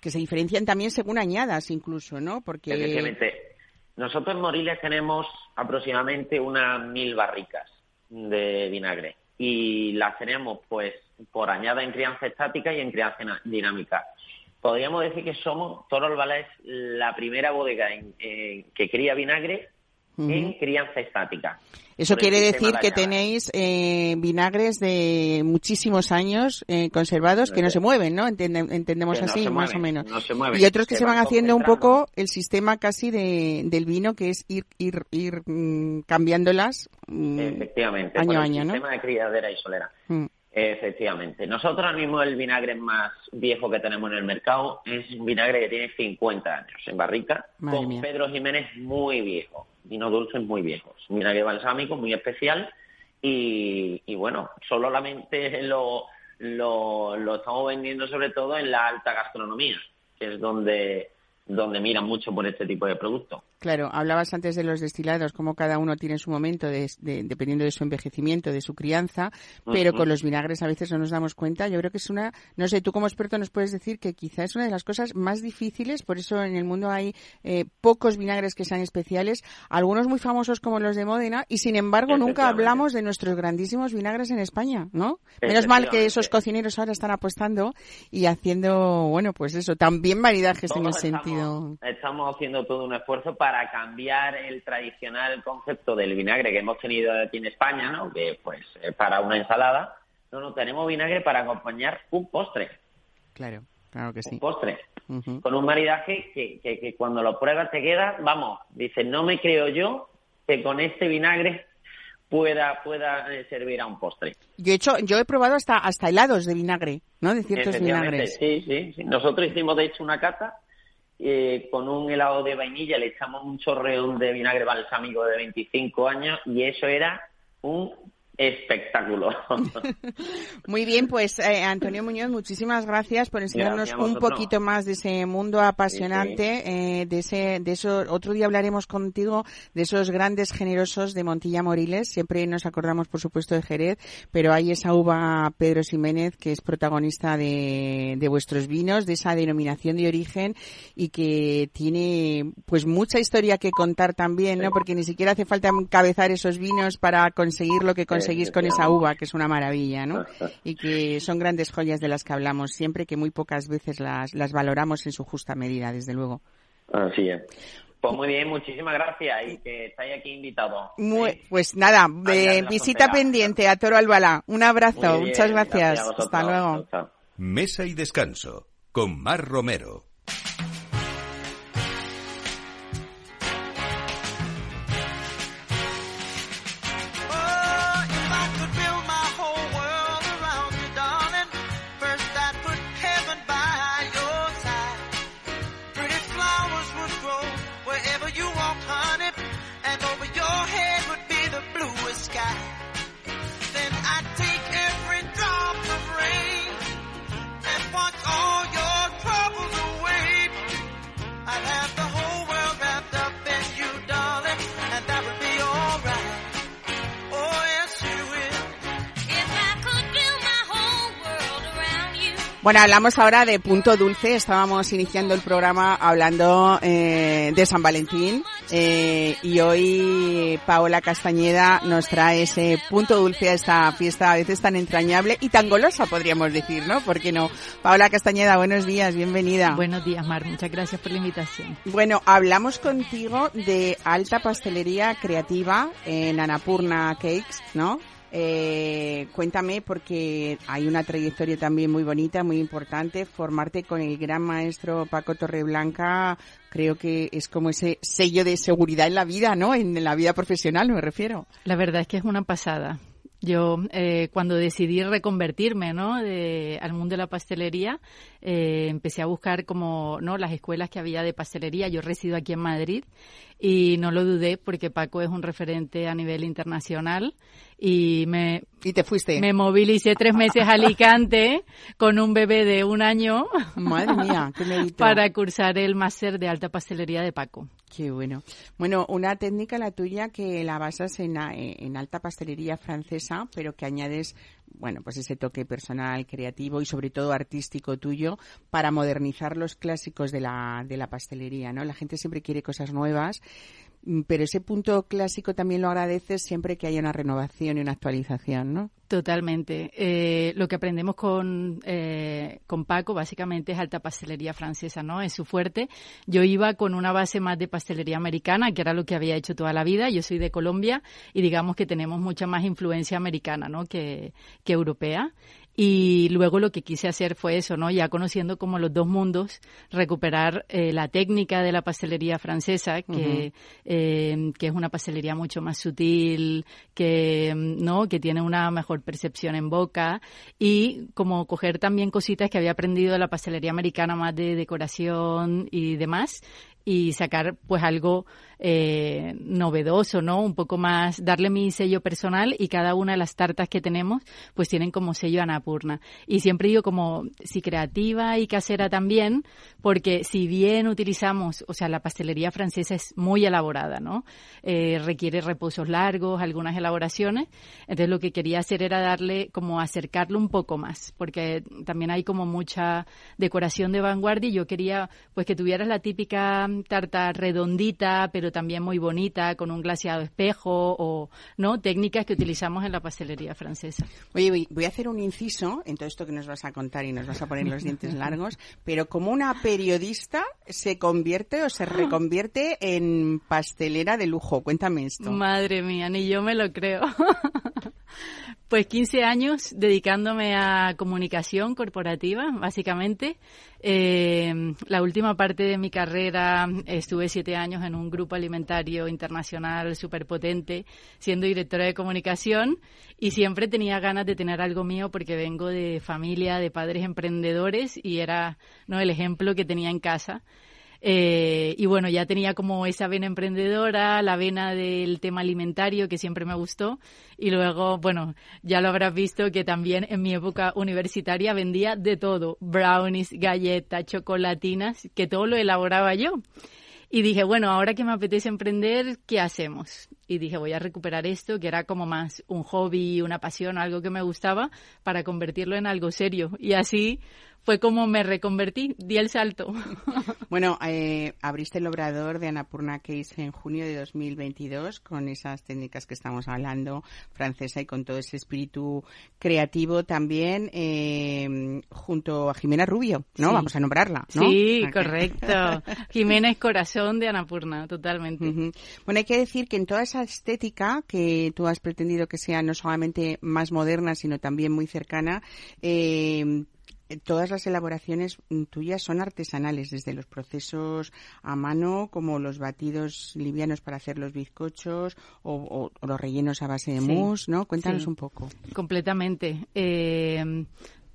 A: que se diferencian también según añadas incluso, ¿no? Porque...
E: Efectivamente. Nosotros en Moriles tenemos aproximadamente unas mil barricas de vinagre y las tenemos pues por añada en crianza estática y en crianza dinámica. Podríamos decir que somos, Toro es la primera bodega en- en- que cría vinagre En crianza estática.
A: Eso
E: el
A: quiere decir que
E: de
A: tenéis eh, vinagres de muchísimos años eh, conservados que no se mueven, ¿no? Entende- entendemos
E: Que
A: así, más o menos.
E: no se mueven,
A: y otros que
E: se
A: van
E: van
A: haciendo un poco el sistema casi de, del vino, que es ir ir ir mm, cambiándolas mm,
E: Efectivamente,
A: año a
E: el
A: año, ¿no?
E: sistema de criadera y solera.
A: Mm.
E: Efectivamente. Nosotros ahora mismo el vinagre más viejo que tenemos en el mercado es un vinagre que tiene 50 años en barrica,
A: Madre
E: con
A: mía.
E: Pedro Jiménez muy viejo, vino dulces muy viejos, un vinagre balsámico muy especial y, y bueno, solamente lo, lo, lo estamos vendiendo sobre todo en la alta gastronomía, que es donde, donde miran mucho por este tipo de productos.
A: Claro, hablabas antes de los destilados, como cada uno tiene su momento, de, de- dependiendo de su envejecimiento, de su crianza, pero con los vinagres a veces no nos damos cuenta. Yo creo que es una, no sé, tú como experto nos puedes decir que quizá es una de las cosas más difíciles, por eso en el mundo hay eh, pocos vinagres que sean especiales, algunos muy famosos como los de Módena, y sin embargo nunca hablamos de nuestros grandísimos vinagres en España, ¿no? Menos mal que esos cocineros ahora están apostando y haciendo, bueno, pues eso, también maridajes en el sentido.
E: Estamos haciendo todo un esfuerzo para cambiar el tradicional concepto del vinagre que hemos tenido aquí en España, ¿no? Que pues para una ensalada, no, no tenemos vinagre para acompañar un postre,
A: Claro, claro que sí.
E: un postre, con un maridaje que, que, que cuando lo pruebas te queda, vamos, dices, no me creo yo que con este vinagre pueda pueda eh, servir a un postre.
A: Yo he hecho, yo he probado hasta hasta helados de vinagre, ¿no? De ciertos vinagres.
E: Sí, sí, sí. Nosotros hicimos de hecho una cata eh, con un helado de vainilla, le echamos un chorreón de vinagre balsámico de 25 años y eso era un espectáculo.
A: Muy bien, pues eh, Antonio Muñoz, muchísimas gracias por enseñarnos
E: Gracias
A: un poquito más de ese mundo apasionante, eh, de ese, de eso. Otro día hablaremos contigo de esos grandes generosos de Montilla Moriles. Siempre nos acordamos, por supuesto, de Jerez, pero hay esa uva Pedro Ximénez que es protagonista de, de vuestros vinos, de esa denominación de origen y que tiene, pues, mucha historia que contar también, ¿no? Porque ni siquiera hace falta encabezar esos vinos para conseguir lo que conseguís con esa uva, que es una maravilla, ¿no? Y que son grandes joyas de las que hablamos siempre, que muy pocas veces las, las valoramos en su justa medida, desde luego.
E: Así es. Pues muy bien, muchísimas gracias y que estáis aquí invitados.
A: Muy-
E: ¿eh?
A: Pues nada, de
E: la
A: visita
E: frontera.
A: pendiente a Toro Albalá. Un abrazo,
E: bien,
A: muchas gracias. Hasta luego.
E: Chao, chao.
F: Mesa y descanso con Mar Romero.
A: Bueno, hablamos ahora de Punto Dulce. Estábamos iniciando el programa hablando eh, de San Valentín eh, y hoy Paola Castañeda nos trae ese punto dulce a esta fiesta a veces tan entrañable y tan golosa, podríamos decir, ¿no? ¿Por qué no? Paola Castañeda, buenos días, bienvenida.
G: Buenos días, Mar. Muchas gracias por la invitación.
A: Bueno, hablamos contigo de alta pastelería creativa en Anapurna Cakes, ¿no? Eh, cuéntame porque hay una trayectoria también muy bonita, muy importante. Formarte con el gran maestro Paco Torreblanca creo que es como ese sello de seguridad en la vida, ¿no? En la vida profesional me refiero.
G: La verdad es que es una pasada. Yo eh, cuando decidí reconvertirme ¿no? de, al mundo de la pastelería, eh, empecé a buscar como no las escuelas que había de pastelería. Yo resido aquí en Madrid y no lo dudé porque Paco es un referente a nivel internacional y me,
A: Y te fuiste.
G: me movilicé tres meses a Alicante con un bebé de un año
A: Madre mía, qué
G: para cursar el máster de alta pastelería de Paco.
A: Qué bueno. Bueno, una técnica la tuya que la basas en, en alta pastelería francesa, pero que añades, bueno, pues ese toque personal, creativo y sobre todo artístico tuyo para modernizar los clásicos de la, de la pastelería, ¿no? La gente siempre quiere cosas nuevas, pero ese punto clásico también lo agradeces siempre que haya una renovación y una actualización, ¿no?
G: Totalmente. Eh, lo que aprendemos con, eh, con Paco básicamente es alta pastelería francesa, ¿no? Es su fuerte. Yo iba con una base más de pastelería americana, que era lo que había hecho toda la vida. Yo soy de Colombia y digamos que tenemos mucha más influencia americana, ¿no? Que, que europea. Y luego lo que quise hacer fue eso, ¿no? Ya conociendo como los dos mundos, recuperar eh, la técnica de la pastelería francesa, que, eh, que es una pastelería mucho más sutil, que, mm, ¿no? Que tiene una mejor percepción en boca y como coger también cositas que había aprendido de la pastelería americana más de decoración y demás y sacar pues algo eh, novedoso, ¿no? Un poco más, darle mi sello personal y cada una de las tartas que tenemos pues tienen como sello Anapurna. Y siempre digo como si creativa y casera también, porque si bien utilizamos, o sea, la pastelería francesa es muy elaborada, ¿no? Eh, requiere reposos largos, algunas elaboraciones. Entonces lo que quería hacer era darle como acercarlo un poco más, porque también hay como mucha decoración de vanguardia y yo quería pues que tuvieras la típica tarta redondita, pero también muy bonita, con un glaseado espejo o, ¿no? Técnicas que utilizamos en la pastelería francesa.
A: Oye, voy- voy a hacer un inciso en todo esto que nos vas a contar y nos vas a poner los dientes largos, pero como una periodista se convierte o se reconvierte en pastelera de lujo. Cuéntame esto.
G: Madre mía, ni yo me lo creo. Pues 15 años dedicándome a comunicación corporativa, básicamente. Eh, la última parte de mi carrera estuve siete años en un grupo alimentario internacional súper potente, siendo directora de comunicación y siempre tenía ganas de tener algo mío porque vengo de familia de padres emprendedores y era no el ejemplo que tenía en casa. Eh, y bueno, ya tenía como esa vena emprendedora, la vena del tema alimentario que siempre me gustó. Y luego, bueno, ya lo habrás visto que también en mi época universitaria vendía de todo, brownies, galletas, chocolatinas, que todo lo elaboraba yo. Y dije, bueno, ahora que me apetece emprender, ¿qué hacemos? Y dije, voy a recuperar esto, que era como más un hobby, una pasión, algo que me gustaba, para convertirlo en algo serio. Y así fue como me reconvertí, di el salto.
A: Bueno, eh, abriste el obrador de Annapurna Case en junio de 2022 con esas técnicas que estamos hablando, francesa y con todo ese espíritu creativo también, eh, junto a Jimena Rubio, ¿no?
G: Sí.
A: Vamos a nombrarla, ¿no?
G: Sí, correcto. Jiménez Corazón de Anapurna, totalmente.
A: Bueno, hay que decir que en toda esa estética que tú has pretendido que sea no solamente más moderna, sino también muy cercana, eh, todas las elaboraciones mm, tuyas son artesanales, desde los procesos a mano, como los batidos livianos para hacer los bizcochos o, o- o los rellenos a base de
G: Sí.
A: mousse, ¿no? Cuéntanos
G: Sí.
A: un poco.
G: Completamente. Eh,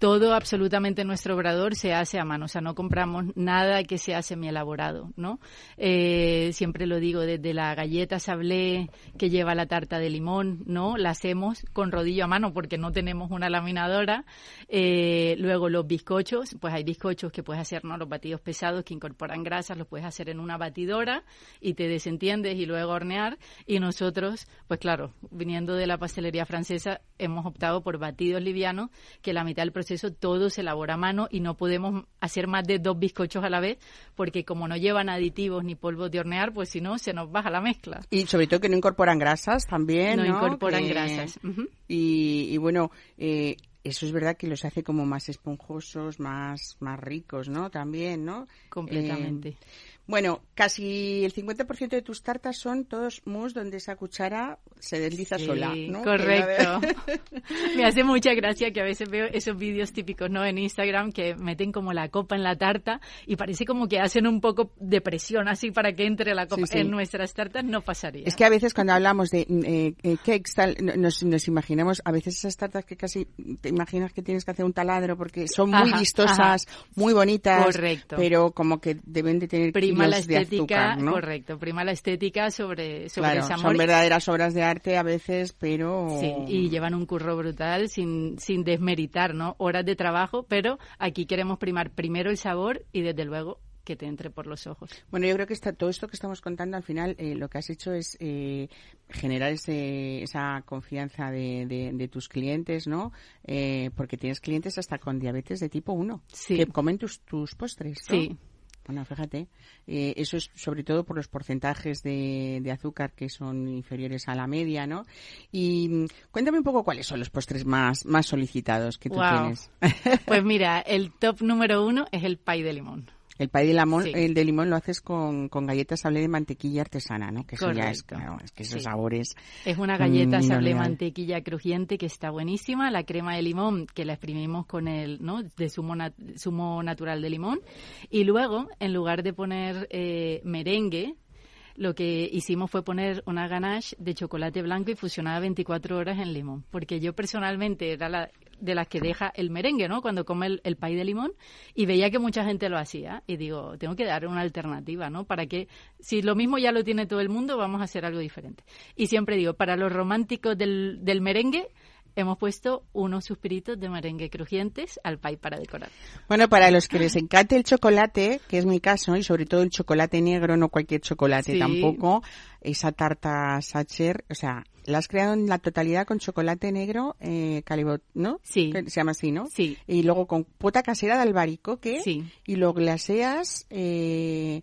G: todo absolutamente en nuestro obrador se hace a mano, o sea, no compramos nada que sea semi elaborado, ¿no? Eh, siempre lo digo, desde la galleta sablé que lleva la tarta de limón, ¿no? La hacemos con rodillo a mano porque no tenemos una laminadora. Eh, luego los bizcochos, pues hay bizcochos que puedes hacer, ¿no? Los batidos pesados que incorporan grasas, los puedes hacer en una batidora y te desentiendes y luego hornear. Y nosotros, pues claro, viniendo de la pastelería francesa, hemos optado por batidos livianos, que la mitad del proceso todo se elabora a mano y no podemos hacer más de dos bizcochos a la vez, porque como no llevan aditivos ni polvos de hornear, pues si no, se nos baja la mezcla.
A: Y sobre todo que no incorporan grasas también,
G: No
A: ¿no?
G: incorporan
A: Que-
G: grasas.
A: Y, y bueno, eh, eso es verdad que los hace como más esponjosos, más, más ricos, ¿no? También, ¿no?
G: Completamente.
A: Eh, bueno, casi el 50% de tus tartas son todos mousse donde esa cuchara se desliza
G: Sí,
A: sola, ¿no?
G: Correcto. Me hace mucha gracia que a veces veo esos vídeos típicos, ¿no? En Instagram que meten como la copa en la tarta y parece como que hacen un poco de presión así para que entre la copa.
A: Sí, sí.
G: En nuestras tartas no pasaría.
A: Es que a veces cuando hablamos de mm, eh, eh, cakes, tal, no- nos, nos imaginamos a veces esas tartas que casi te imaginas que tienes que hacer un taladro porque son muy
G: Ajá,
A: vistosas, muy bonitas,
G: Correcto.
A: pero como que deben de tener
G: prima la estética, correcto, prima la estética sobre, sobre
A: Claro,
G: el
A: son verdaderas obras de arte a veces, pero...
G: Sí, y llevan un curro brutal sin, sin desmeritar, ¿no? Horas de trabajo, pero aquí queremos primar primero el sabor y desde luego que te entre por los ojos.
A: Bueno, yo creo que está, todo esto que estamos contando al final eh, lo que has hecho es eh, generar ese, esa confianza de, de- de tus clientes, ¿no? Eh, porque tienes clientes hasta con diabetes de tipo 1
G: Sí.
A: que comen tus, tus postres. ¿no?
G: Sí.
A: Bueno, fíjate, eh, eso es sobre todo por los porcentajes de, de azúcar que son inferiores a la media, ¿no? Y mm, cuéntame un poco cuáles son los postres más, más solicitados que tú tienes.
G: Pues mira, el top número uno es el pay de limón.
A: El pay de limón,
G: Sí.
A: el de limón lo haces con, con galletas sablé de mantequilla artesana, ¿no? Que eso ya es, claro, es que esos
G: Sí.
A: sabores.
G: Es una galleta
A: Mm,
G: sablé
A: oleal.
G: mantequilla crujiente que está buenísima, la crema de limón que la exprimimos con el, ¿no? De zumo, nat- zumo natural de limón y luego en lugar de poner eh, merengue lo que hicimos fue poner una ganache de chocolate blanco y fusionada 24 horas en limón, porque yo personalmente era la de las que deja el merengue, ¿no? Cuando come el, el pay de limón y veía que mucha gente lo hacía y digo, tengo que dar una alternativa, ¿no? Para que si lo mismo ya lo tiene todo el mundo, vamos a hacer algo diferente. Y siempre digo, para los románticos del, del merengue hemos puesto unos suspiritos de merengue crujientes al pay para decorar.
A: Bueno, para los que les encante el chocolate, que es mi caso, y sobre todo el chocolate negro, no cualquier chocolate
G: Sí.
A: tampoco, esa tarta Sacher, o sea, la has creado en la totalidad con chocolate negro, eh, calibot, ¿no?
G: Sí.
A: Que se llama así, ¿no?
G: Sí.
A: Y luego con pota casera de albaricoque,
G: Sí.
A: y lo glaseas, eh,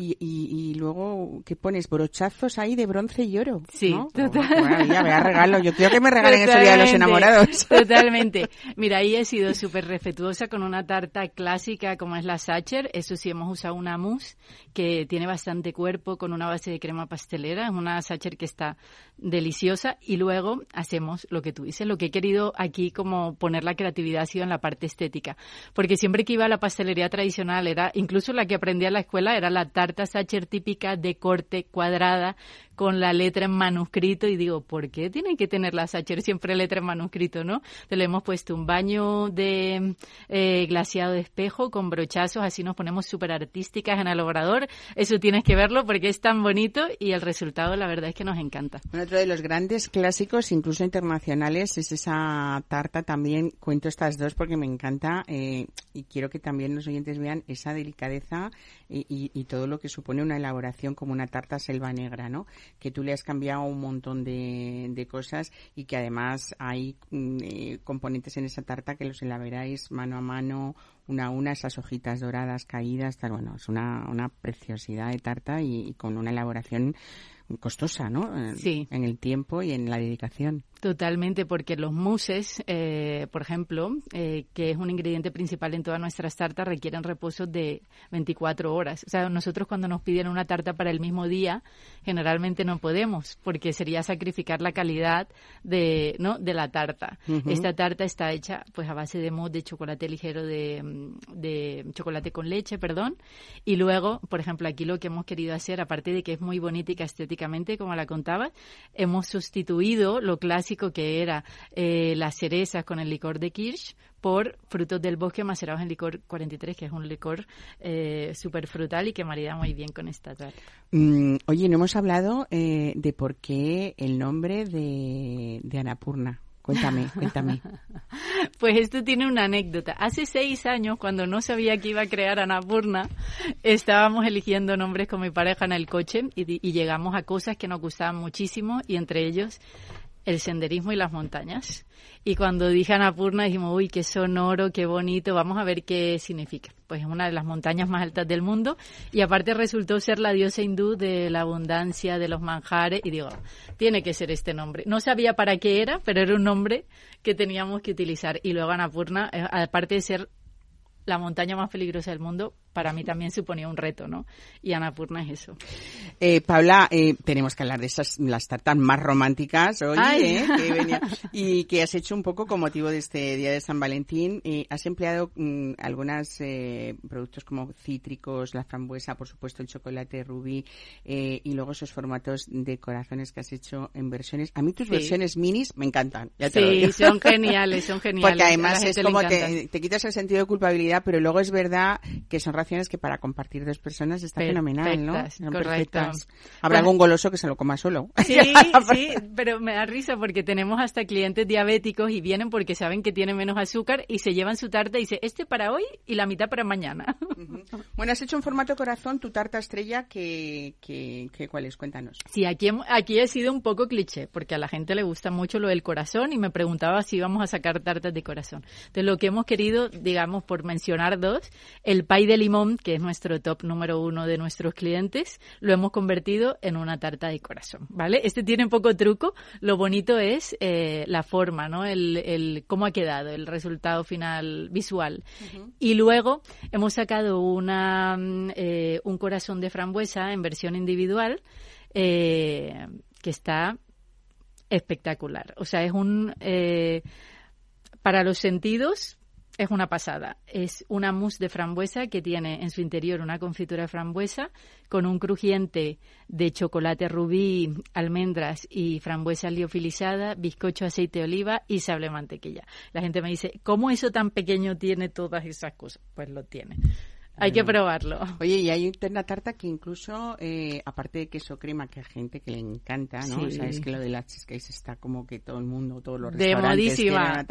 A: y, y, y luego, ¿qué pones? Brochazos ahí de bronce y oro.
G: Sí,
A: ¿no?
G: total.
A: Qué maravilla, vea regalo. Yo quiero que me regalen ese día de los enamorados.
G: Totalmente. Mira, ahí he sido súper respetuosa con una tarta clásica como es la Sacher. Eso sí, hemos usado una mousse que tiene bastante cuerpo con una base de crema pastelera. Es una Sacher que está deliciosa. Y luego hacemos lo que tú dices. Lo que he querido aquí como poner la creatividad ha sido en la parte estética. Porque siempre que iba a la pastelería tradicional era, incluso la que aprendí en la escuela, era la tarta Sacher típica de corte cuadrada con la letra en manuscrito y digo, ¿por qué tiene que tener la Sacher siempre letra en manuscrito, no? Entonces le hemos puesto un baño de eh, glaseado de espejo con brochazos, así nos ponemos súper artísticas en el obrador. Eso tienes que verlo porque es tan bonito y el resultado la verdad es que nos encanta.
A: Bueno, otro de los grandes clásicos, incluso internacionales, es esa tarta también. Cuento estas dos porque me encanta eh, y quiero que también los oyentes vean esa delicadeza y, y- y todo lo que supone una elaboración como una tarta selva negra, ¿no? Que tú le has cambiado un montón de, de cosas y que además hay mm, eh, componentes en esa tarta que los elaboráis mano a mano, una a una, esas hojitas doradas caídas, tal, bueno, es una, una preciosidad de tarta y, y con una elaboración costosa, ¿no?
G: Sí.
A: En el tiempo y en la dedicación.
G: Totalmente, porque los mousses, eh, por ejemplo, eh, que es un ingrediente principal en todas nuestras tartas, requieren reposo de 24 horas. O sea, nosotros cuando nos piden una tarta para el mismo día, generalmente no podemos, porque sería sacrificar la calidad de, ¿no? de la tarta. Esta tarta está hecha pues a base de mousse de chocolate ligero de, mm, de chocolate con leche, perdón. Y luego, por ejemplo, aquí lo que hemos querido hacer, aparte de que es muy bonita y que estéticamente, como la contaba, hemos sustituido lo clásico que era eh, las cerezas con el licor de Kirsch por frutos del bosque macerados en licor 43, que es un licor eh, súper frutal y que marida muy bien con esta tarta.
A: Mm, oye, no hemos hablado eh, de por qué el nombre de, de Anapurna. Cuéntame, cuéntame.
G: Pues esto tiene una anécdota. Hace seis años, cuando no sabía que iba a crear Anapurna, estábamos eligiendo nombres con mi pareja en el coche y, y llegamos a cosas que nos gustaban muchísimo y entre ellos el senderismo y las montañas. Y cuando dije Anapurna dijimos, uy, qué sonoro, qué bonito, vamos a ver qué significa. Pues es una de las montañas más altas del mundo y aparte resultó ser la diosa hindú de la abundancia, de los manjares y digo, tiene que ser este nombre. No sabía para qué era, pero era un nombre que teníamos que utilizar. Y luego Anapurna, eh, aparte de ser la montaña más peligrosa del mundo, para mí también suponía un reto, ¿no? Y Anapurna es eso.
A: Eh, Paula, eh, tenemos que hablar de esas las tartas más románticas hoy, eh, que venía- y que has hecho un poco con motivo de este día de San Valentín. Eh, has empleado mm, algunos productos como cítricos, la frambuesa, por supuesto el chocolate rubí eh, y luego esos formatos de corazones que has hecho en versiones. A mí tus
G: Sí.
A: versiones minis me encantan. Ya te
G: Sí, son geniales, son geniales.
A: Porque además es como te, te quitas el sentido de culpabilidad, pero luego es verdad que son raciones que para compartir dos personas está fenomenal, ¿no?
G: Perfectas,
A: Son perfectas. Habrá algún goloso que se lo coma solo.
G: Sí, sí, pero me da risa porque tenemos hasta clientes diabéticos y vienen porque saben que tienen menos azúcar y se llevan su tarta y dice, este para hoy y la mitad para mañana.
A: Bueno, has hecho en formato corazón tu tarta estrella, que, que, que ¿cuál es? Cuéntanos.
G: Sí, aquí, aquí he sido un poco cliché, porque a la gente le gusta mucho lo del corazón y me preguntaba si íbamos a sacar tartas de corazón. Entonces, lo que hemos querido, digamos, por mencionar dos, el pay de limón, que es nuestro top número uno de nuestros clientes, lo hemos convertido en una tarta de corazón, ¿vale? Este tiene poco truco, lo bonito es eh, la forma, ¿no? El, el cómo ha quedado, el resultado final visual. Y luego hemos sacado una, mm, eh, un corazón de frambuesa en versión individual eh, que está espectacular. O sea, es un... para los sentidos es una pasada. Es una mousse de frambuesa que tiene en su interior una confitura de frambuesa con un crujiente de chocolate rubí, almendras y frambuesa liofilizada, bizcocho, aceite de oliva y sable mantequilla. La gente me dice, ¿cómo eso tan pequeño tiene todas esas cosas? Pues lo tiene. Hay que probarlo.
A: Oye, y hay una tarta que incluso, eh, aparte de queso crema, que hay gente que le encanta, ¿no?
G: Sí.
A: Sabes que lo de la cheesecake está como que todo el mundo, todos los
G: De
A: restaurantes
G: modísima.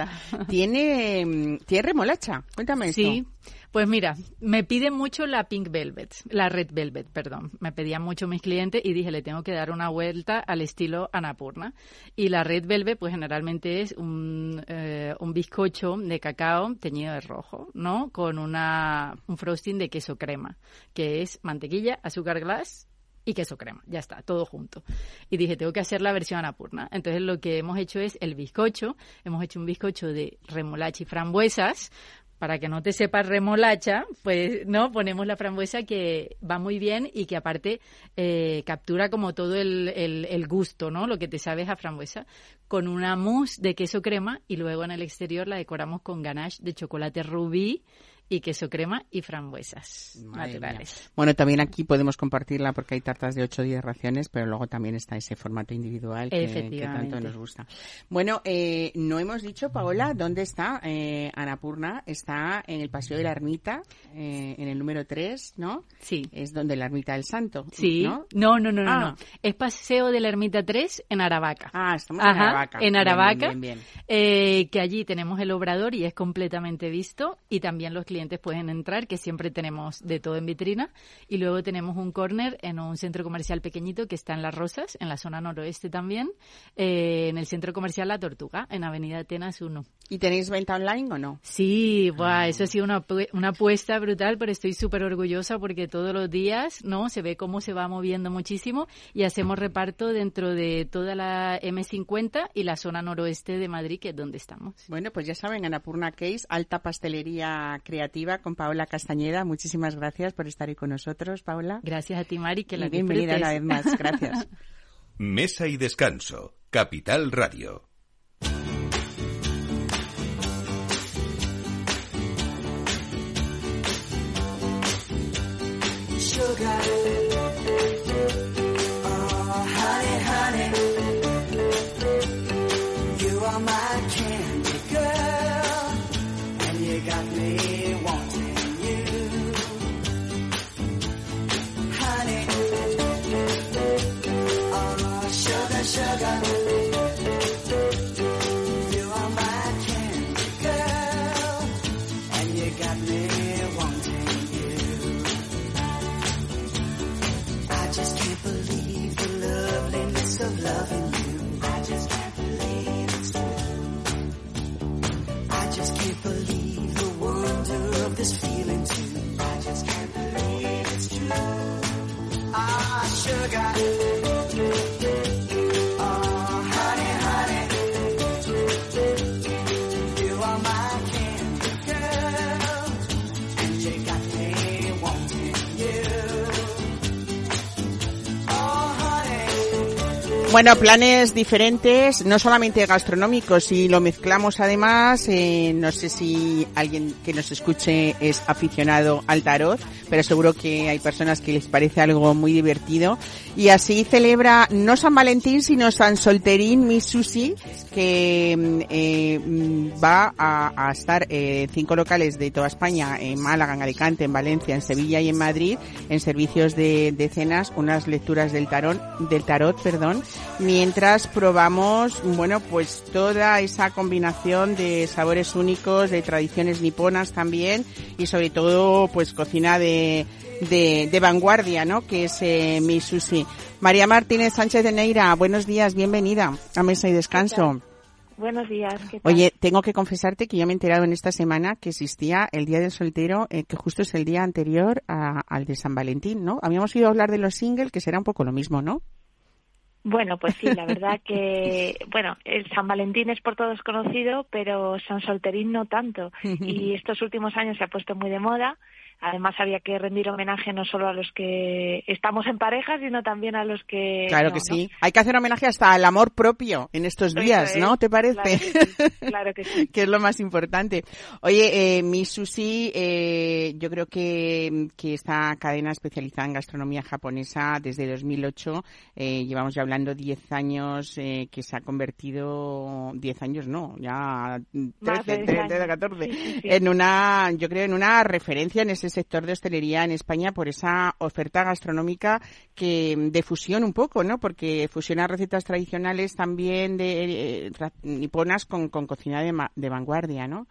A: Tiene, mm, tiene remolacha. Cuéntame esto.
G: Sí, Pues mira, me piden mucho la Pink Velvet, la Red Velvet, perdón. Me pedían mucho mis clientes y dije, le tengo que dar una vuelta al estilo Anapurna. Y la Red Velvet, pues generalmente es un, eh, un bizcocho de cacao teñido de rojo, ¿no? Con una, un frosting de queso crema, que es mantequilla, azúcar glass y queso crema. Ya está, todo junto. Y dije, tengo que hacer la versión Anapurna. Entonces lo que hemos hecho es el bizcocho. Hemos hecho un bizcocho de remolacha y frambuesas. Para que no te sepa remolacha, pues no ponemos la frambuesa que va muy bien y que aparte eh, captura como todo el, el- el gusto, ¿no? Lo que te sabes a frambuesa, con una mousse de queso crema y luego en el exterior la decoramos con ganache de chocolate rubí y queso crema y frambuesas
A: Madre
G: naturales.
A: mía. Bueno, también aquí podemos compartirla porque hay tartas de 8 o 10 raciones, pero luego también está ese formato individual que, que tanto nos gusta. Bueno, eh, no hemos dicho, Paola, ¿dónde está eh, Anapurna? Está en el Paseo de la Ermita, eh, en el número 3, ¿no?
G: Sí.
A: Es donde la Ermita del Santo,
G: Sí.
A: ¿no?
G: No, no, no, no,
A: Ah.
G: no. Es Paseo de la Ermita 3 en Aravaca.
A: Ah, estamos en
G: Ajá,
A: Aravaca.
G: En Aravaca,
A: bien, bien, bien.
G: eh, que allí tenemos el obrador y es completamente visto y también los clientes pueden entrar, que siempre tenemos de todo en vitrina. Y luego tenemos un corner en un centro comercial pequeñito que está en Las Rosas, en la zona noroeste también, eh, en el centro comercial La Tortuga, en Avenida Atenas 1.
A: ¿Y tenéis venta online o no?
G: Sí, buah, eso ha sido una, una apuesta brutal, pero estoy súper orgullosa porque todos los días, ¿no? Se ve cómo se va moviendo muchísimo y hacemos reparto dentro de toda la M50 y la zona noroeste de Madrid, que es donde estamos.
A: Bueno, pues ya saben, Anapurna Case, alta pastelería creativa con Paola Castañeda. Muchísimas gracias por estar ahí con nosotros, Paola.
G: Gracias a ti, Mari, que
A: Y
G: la
A: bienvenida una vez más. Gracias.
F: Mesa y descanso. Capital Radio.
D: Sugar. feelings.
A: Bueno, planes diferentes, no solamente gastronómicos, si lo mezclamos además, eh, no sé si alguien que nos escuche es aficionado al tarot, pero seguro que hay personas que les parece algo muy divertido. Y así celebra no San Valentín, sino San Solterín Miss Susi, que mm, eh, mm, va a, a estar eh, en cinco locales de toda España, en Málaga, en Alicante, en Valencia, en Sevilla y en Madrid, en servicios de, de cenas, unas lecturas del tarot, del tarot, perdón, mientras probamos, bueno, pues toda esa combinación de sabores únicos, de tradiciones niponas también, y sobre todo, pues cocina de, de, de vanguardia, ¿no? Que es eh, mi sushi. María Martínez Sánchez de Neira, buenos días, bienvenida a Mesa y Descanso.
H: Buenos días, ¿qué tal?
A: Oye, tengo que confesarte que yo me he enterado en esta semana que existía el Día del Soltero, eh, que justo es el día anterior a- al de San Valentín, ¿no? Habíamos oído hablar de los singles, que será un poco lo mismo, ¿no?
H: Bueno, pues sí, la verdad que, bueno, el San Valentín es por todos conocido, pero San Solterín no tanto. Y estos últimos años se ha puesto muy de moda. Además, había que rendir homenaje no solo a los que estamos en pareja, sino también a los que.
A: Claro
H: no,
A: que
H: ¿no?
A: sí. Hay que hacer homenaje hasta al amor propio en estos días,
H: es,
A: ¿no? ¿Te parece?
H: Claro que sí, claro que sí.
A: que es lo más importante. Oye, eh, mi sushi, eh, yo creo que, que esta cadena especializada en gastronomía japonesa desde 2008, eh, llevamos ya hablando 10 años, eh, que se ha convertido, 10 años no, ya 13,
H: de 10
A: 13,
H: años.
A: 14,
H: Sí, sí, sí.
A: en una, yo creo en una referencia en ese sector de hostelería en España por esa oferta gastronómica que de fusión un poco, ¿no? Porque fusiona recetas tradicionales también de eh, niponas con, con cocina de, de vanguardia, ¿no?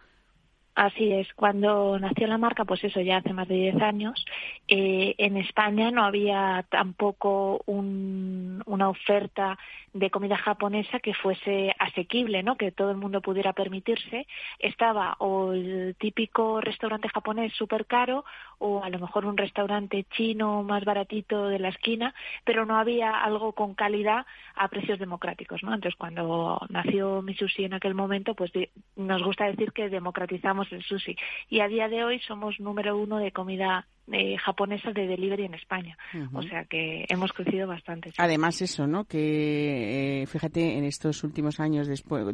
H: Así es, cuando nació la marca, pues eso ya hace más de 10 años, eh, en España no había tampoco un- una oferta de comida japonesa que fuese asequible, ¿no? que todo el mundo pudiera permitirse. Estaba o el típico restaurante japonés súper caro o a lo mejor un restaurante chino más baratito de la esquina, pero no había algo con calidad a precios democráticos. ¿no? Entonces, cuando nació mi sushi en aquel momento, pues nos gusta decir que democratizamos el sushi. Y a día de hoy somos número uno de comida eh, japonesa de delivery en España. O sea que hemos crecido bastante. sí.
A: Además eso, ¿no? Que eh, fíjate en estos últimos años después,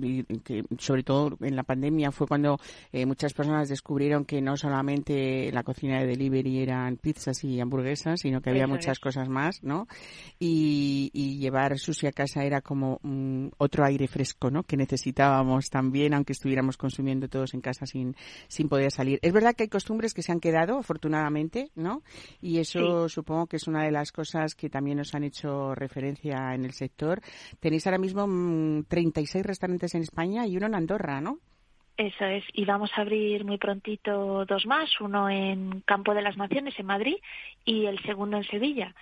A: que sobre todo en la pandemia fue cuando eh, muchas personas descubrieron que no solamente la cocina de delivery eran pizzas y hamburguesas, sino que había
H: Eso
A: muchas
H: es.
A: cosas más, ¿no? Y, y llevar sushi a casa era como mm, otro aire fresco, ¿no? Que necesitábamos también, aunque estuviéramos consumiendo todos en casa sin sin poder salir. Es verdad que hay costumbres que se han quedado, afortunadamente, ¿no? Y eso supongo que es una de las cosas que también nos han hecho referencia en el sector. Tenéis ahora mismo mm, 36 restaurantes en España y uno en Andorra, ¿no?
H: Eso es, y vamos a abrir muy prontito dos más, uno en Campo de las Naciones, en Madrid, y el segundo en Sevilla.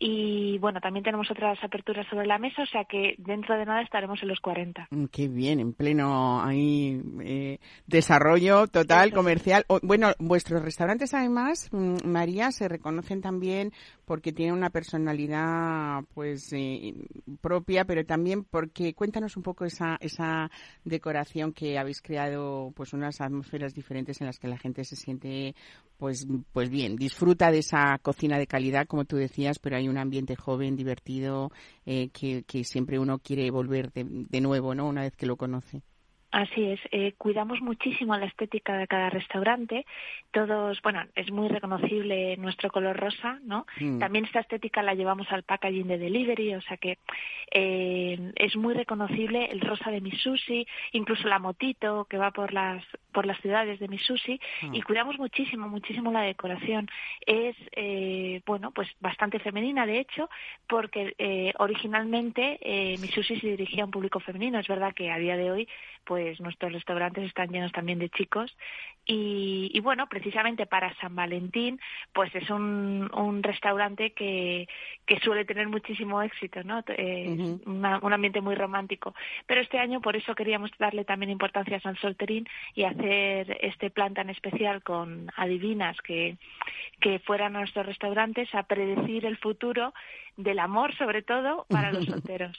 H: Y bueno, también tenemos otras aperturas sobre la mesa, o sea que dentro de nada estaremos en los 40.
A: Mm, Qué bien, en pleno ahí eh, desarrollo total
H: Eso.
A: comercial. O- bueno, vuestros restaurantes además, mm, María, se reconocen también porque tienen una personalidad pues eh, propia, pero también porque cuéntanos un poco esa esa decoración que habéis creado, pues unas atmósferas diferentes en las que la gente se siente pues pues bien, disfruta de esa cocina de calidad, como tú decías, pero hay un ambiente joven, divertido, eh, que, que siempre uno quiere volver de, de nuevo, ¿no? Una vez que lo conoce.
H: Así es, eh, cuidamos muchísimo la estética de cada restaurante. Todos, bueno, es muy reconocible nuestro color rosa, ¿no?
A: Mm.
H: También esta estética la llevamos al packaging de delivery, o sea que eh, es muy reconocible el rosa de mi sushi, incluso la motito que va por las por las ciudades de mi sushi
A: Ah.
H: y cuidamos muchísimo, muchísimo la decoración. Es, eh, bueno, pues bastante femenina, de hecho, porque eh, originalmente eh, mi sushi se dirigía a un público femenino. Es verdad que a día de hoy, pues nuestros restaurantes están llenos también de chicos y, y bueno, precisamente para San Valentín, pues es un, un restaurante que, que suele tener muchísimo éxito, ¿no? Eh, una- un ambiente muy romántico. Pero este año por eso queríamos darle también importancia a San Solterín y hacer este plan tan especial con adivinas que, que fueran a nuestros restaurantes a predecir el futuro del amor, sobre todo, para los solteros.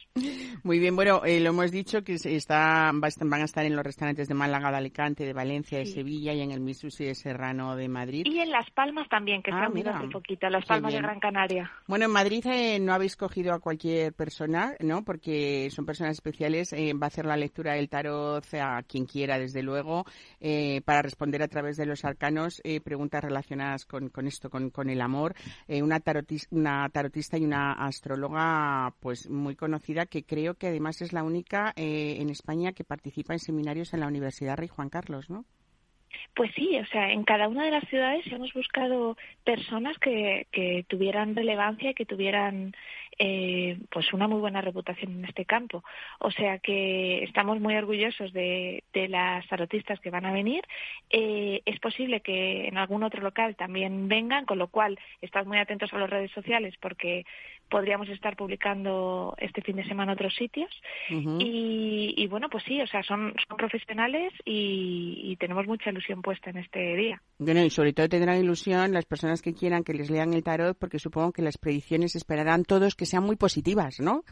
A: Muy bien, bueno, eh, lo hemos dicho que está, van a estar en los restaurantes de Málaga, de Alicante, de Valencia, de. Sevilla y en el Misusi de Serrano de Madrid.
H: Y en Las Palmas también, que
A: Ah,
H: está muy
A: mira.
H: hace poquito, Las Palmas de. Gran Canaria.
A: Bueno, en Madrid eh, no habéis cogido a cualquier persona, ¿no? Porque son personas especiales. eh, va a hacer la lectura del tarot a quien quiera, desde luego, eh, para responder a través de los arcanos preguntas relacionadas con, con esto, con, con el amor. Una, tarotis- una tarotista y una astróloga, pues muy conocida, que creo que además es la única eh, en España que participa en seminarios en la Universidad Rey Juan Carlos, ¿no?
H: Pues sí, o sea, en cada una de las ciudades hemos buscado personas que, que tuvieran relevancia y que tuvieran eh, pues una muy buena reputación en este campo. O sea que estamos muy orgullosos de, de las tarotistas que van a venir. Eh, es posible que en algún otro local también vengan, con lo cual estad muy atentos a las redes sociales porque podríamos estar publicando este fin de semana otros sitios. Y, y bueno, pues sí, o sea, son, son profesionales y, y tenemos mucha ilusión puesta en este día.
A: Bueno, y sobre todo tendrán ilusión las personas que quieran que les lean el tarot, porque supongo que las predicciones esperarán todos que sean muy positivas, ¿no?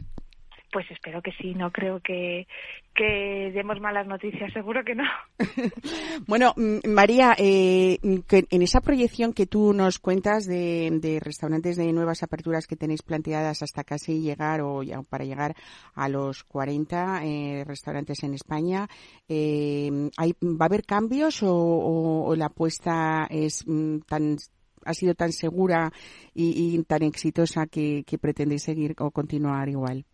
H: Pues espero que sí, no creo que, que demos malas noticias, seguro que no.
A: Bueno, mm, María, eh, en esa proyección que tú nos cuentas de, de restaurantes de nuevas aperturas que tenéis planteadas hasta casi llegar o ya para llegar a los 40 eh, restaurantes en España, eh, ¿hay, ¿va a haber cambios o, o- o la apuesta es mm, tan ha sido tan segura y, y tan exitosa que, que pretendéis seguir o continuar igual?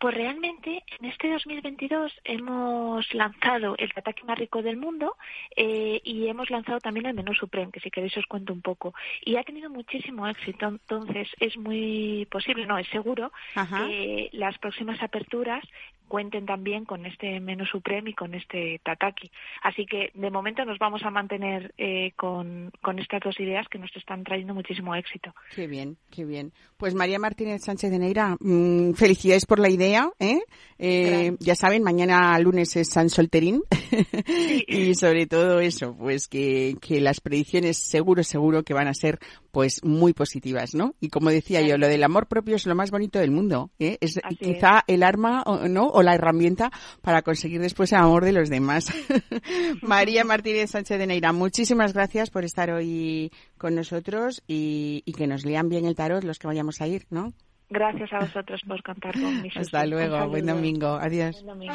H: Pues realmente en este 2022 hemos lanzado el ataque más rico del mundo eh, y hemos lanzado también el menú Supreme, que si queréis os cuento un poco. Y ha tenido muchísimo éxito, entonces es muy posible, no, es seguro
A: Ajá.
H: que las próximas aperturas cuenten también con este menú Supreme y con este tataki. Así que de momento nos vamos a mantener eh, con, con estas dos ideas que nos están trayendo muchísimo éxito.
A: Qué bien, qué bien. Pues María Martínez Sánchez de Neira, mm, felicidades por la idea. ¿Eh? Eh, ya saben, mañana lunes es San Solterín y sobre todo eso, pues que, que las predicciones seguro, seguro que van a ser pues muy positivas, ¿no? Y como decía yo, lo del amor propio es lo más bonito del mundo, ¿eh? Es
H: Así
A: quizá el arma, o- ¿no? O la herramienta para conseguir después el amor de los demás. María Martínez Sánchez de Neira, muchísimas gracias por estar hoy con nosotros y, y que nos lean bien el tarot los que vayamos a ir, ¿no?
H: Gracias a vosotros por contar con mis
A: Hasta luego, buen domingo, adiós.
H: Buen domingo.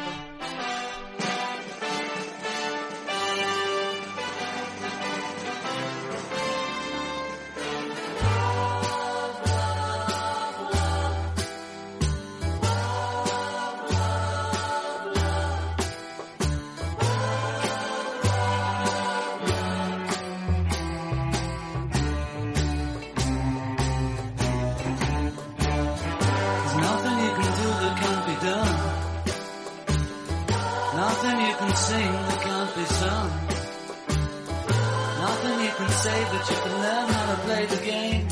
I: Say that you can learn how to play the game.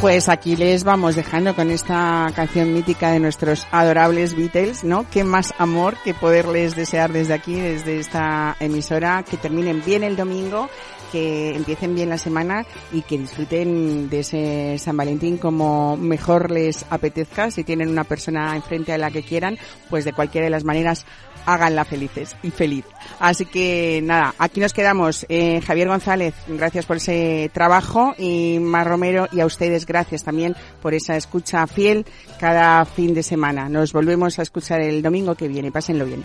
A: Pues aquí les vamos dejando con esta canción mítica de nuestros adorables Beatles, ¿no? Qué más amor que poderles desear desde aquí, desde esta emisora, que terminen bien el domingo, que empiecen bien la semana y que disfruten de ese San Valentín como mejor les apetezca. Si tienen una persona enfrente a la que quieran, pues de cualquiera de las maneras háganla felices y feliz. Así que nada, aquí nos quedamos. Eh, Javier González, gracias por ese trabajo y Mar Romero y a ustedes gracias también por esa escucha fiel cada fin de semana. Nos volvemos a escuchar el domingo que viene. Pásenlo bien.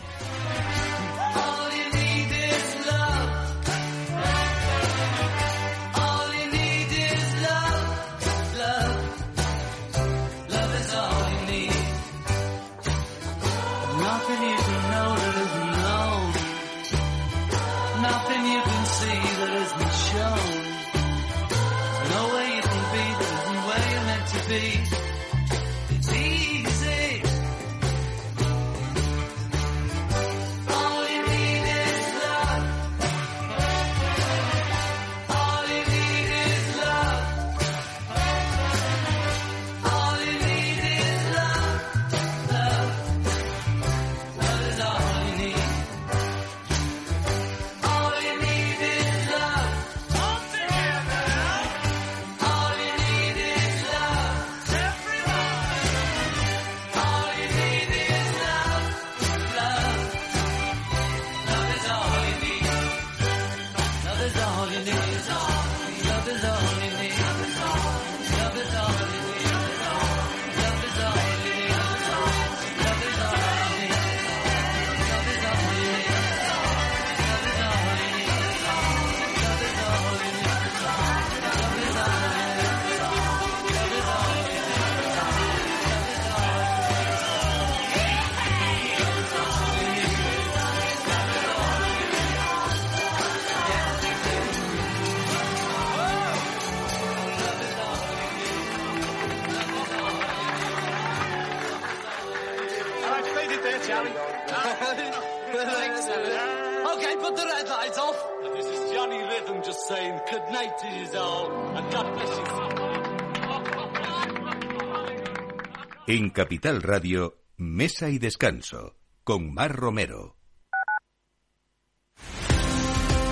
F: En Capital Radio, Mesa y Descanso, con Mar Romero.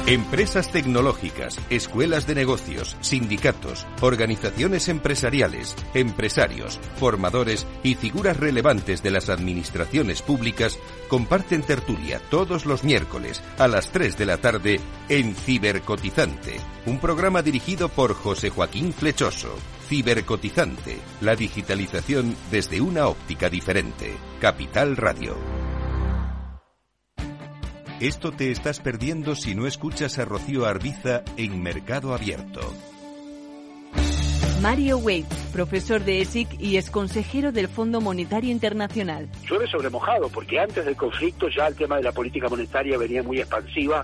F: Empresas tecnológicas, escuelas de negocios, sindicatos, organizaciones empresariales, empresarios, formadores y figuras relevantes de las administraciones públicas comparten tertulia todos los miércoles a las 3 de la tarde en Cibercotizante, un programa dirigido por José Joaquín Flechoso. Cibercotizante, la digitalización desde una óptica diferente. Capital Radio. Esto te estás perdiendo si no escuchas a Rocío Arbiza en Mercado Abierto.
J: Mario Wade, profesor de ESIC y ex consejero del Fondo Monetario Internacional.
K: llueve sobre mojado, porque antes del conflicto ya el tema de la política monetaria venía muy expansiva,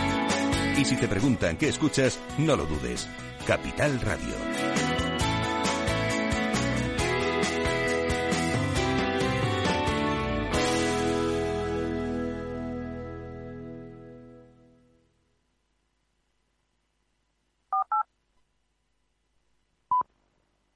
F: Y si te preguntan qué escuchas, no lo dudes. Capital Radio.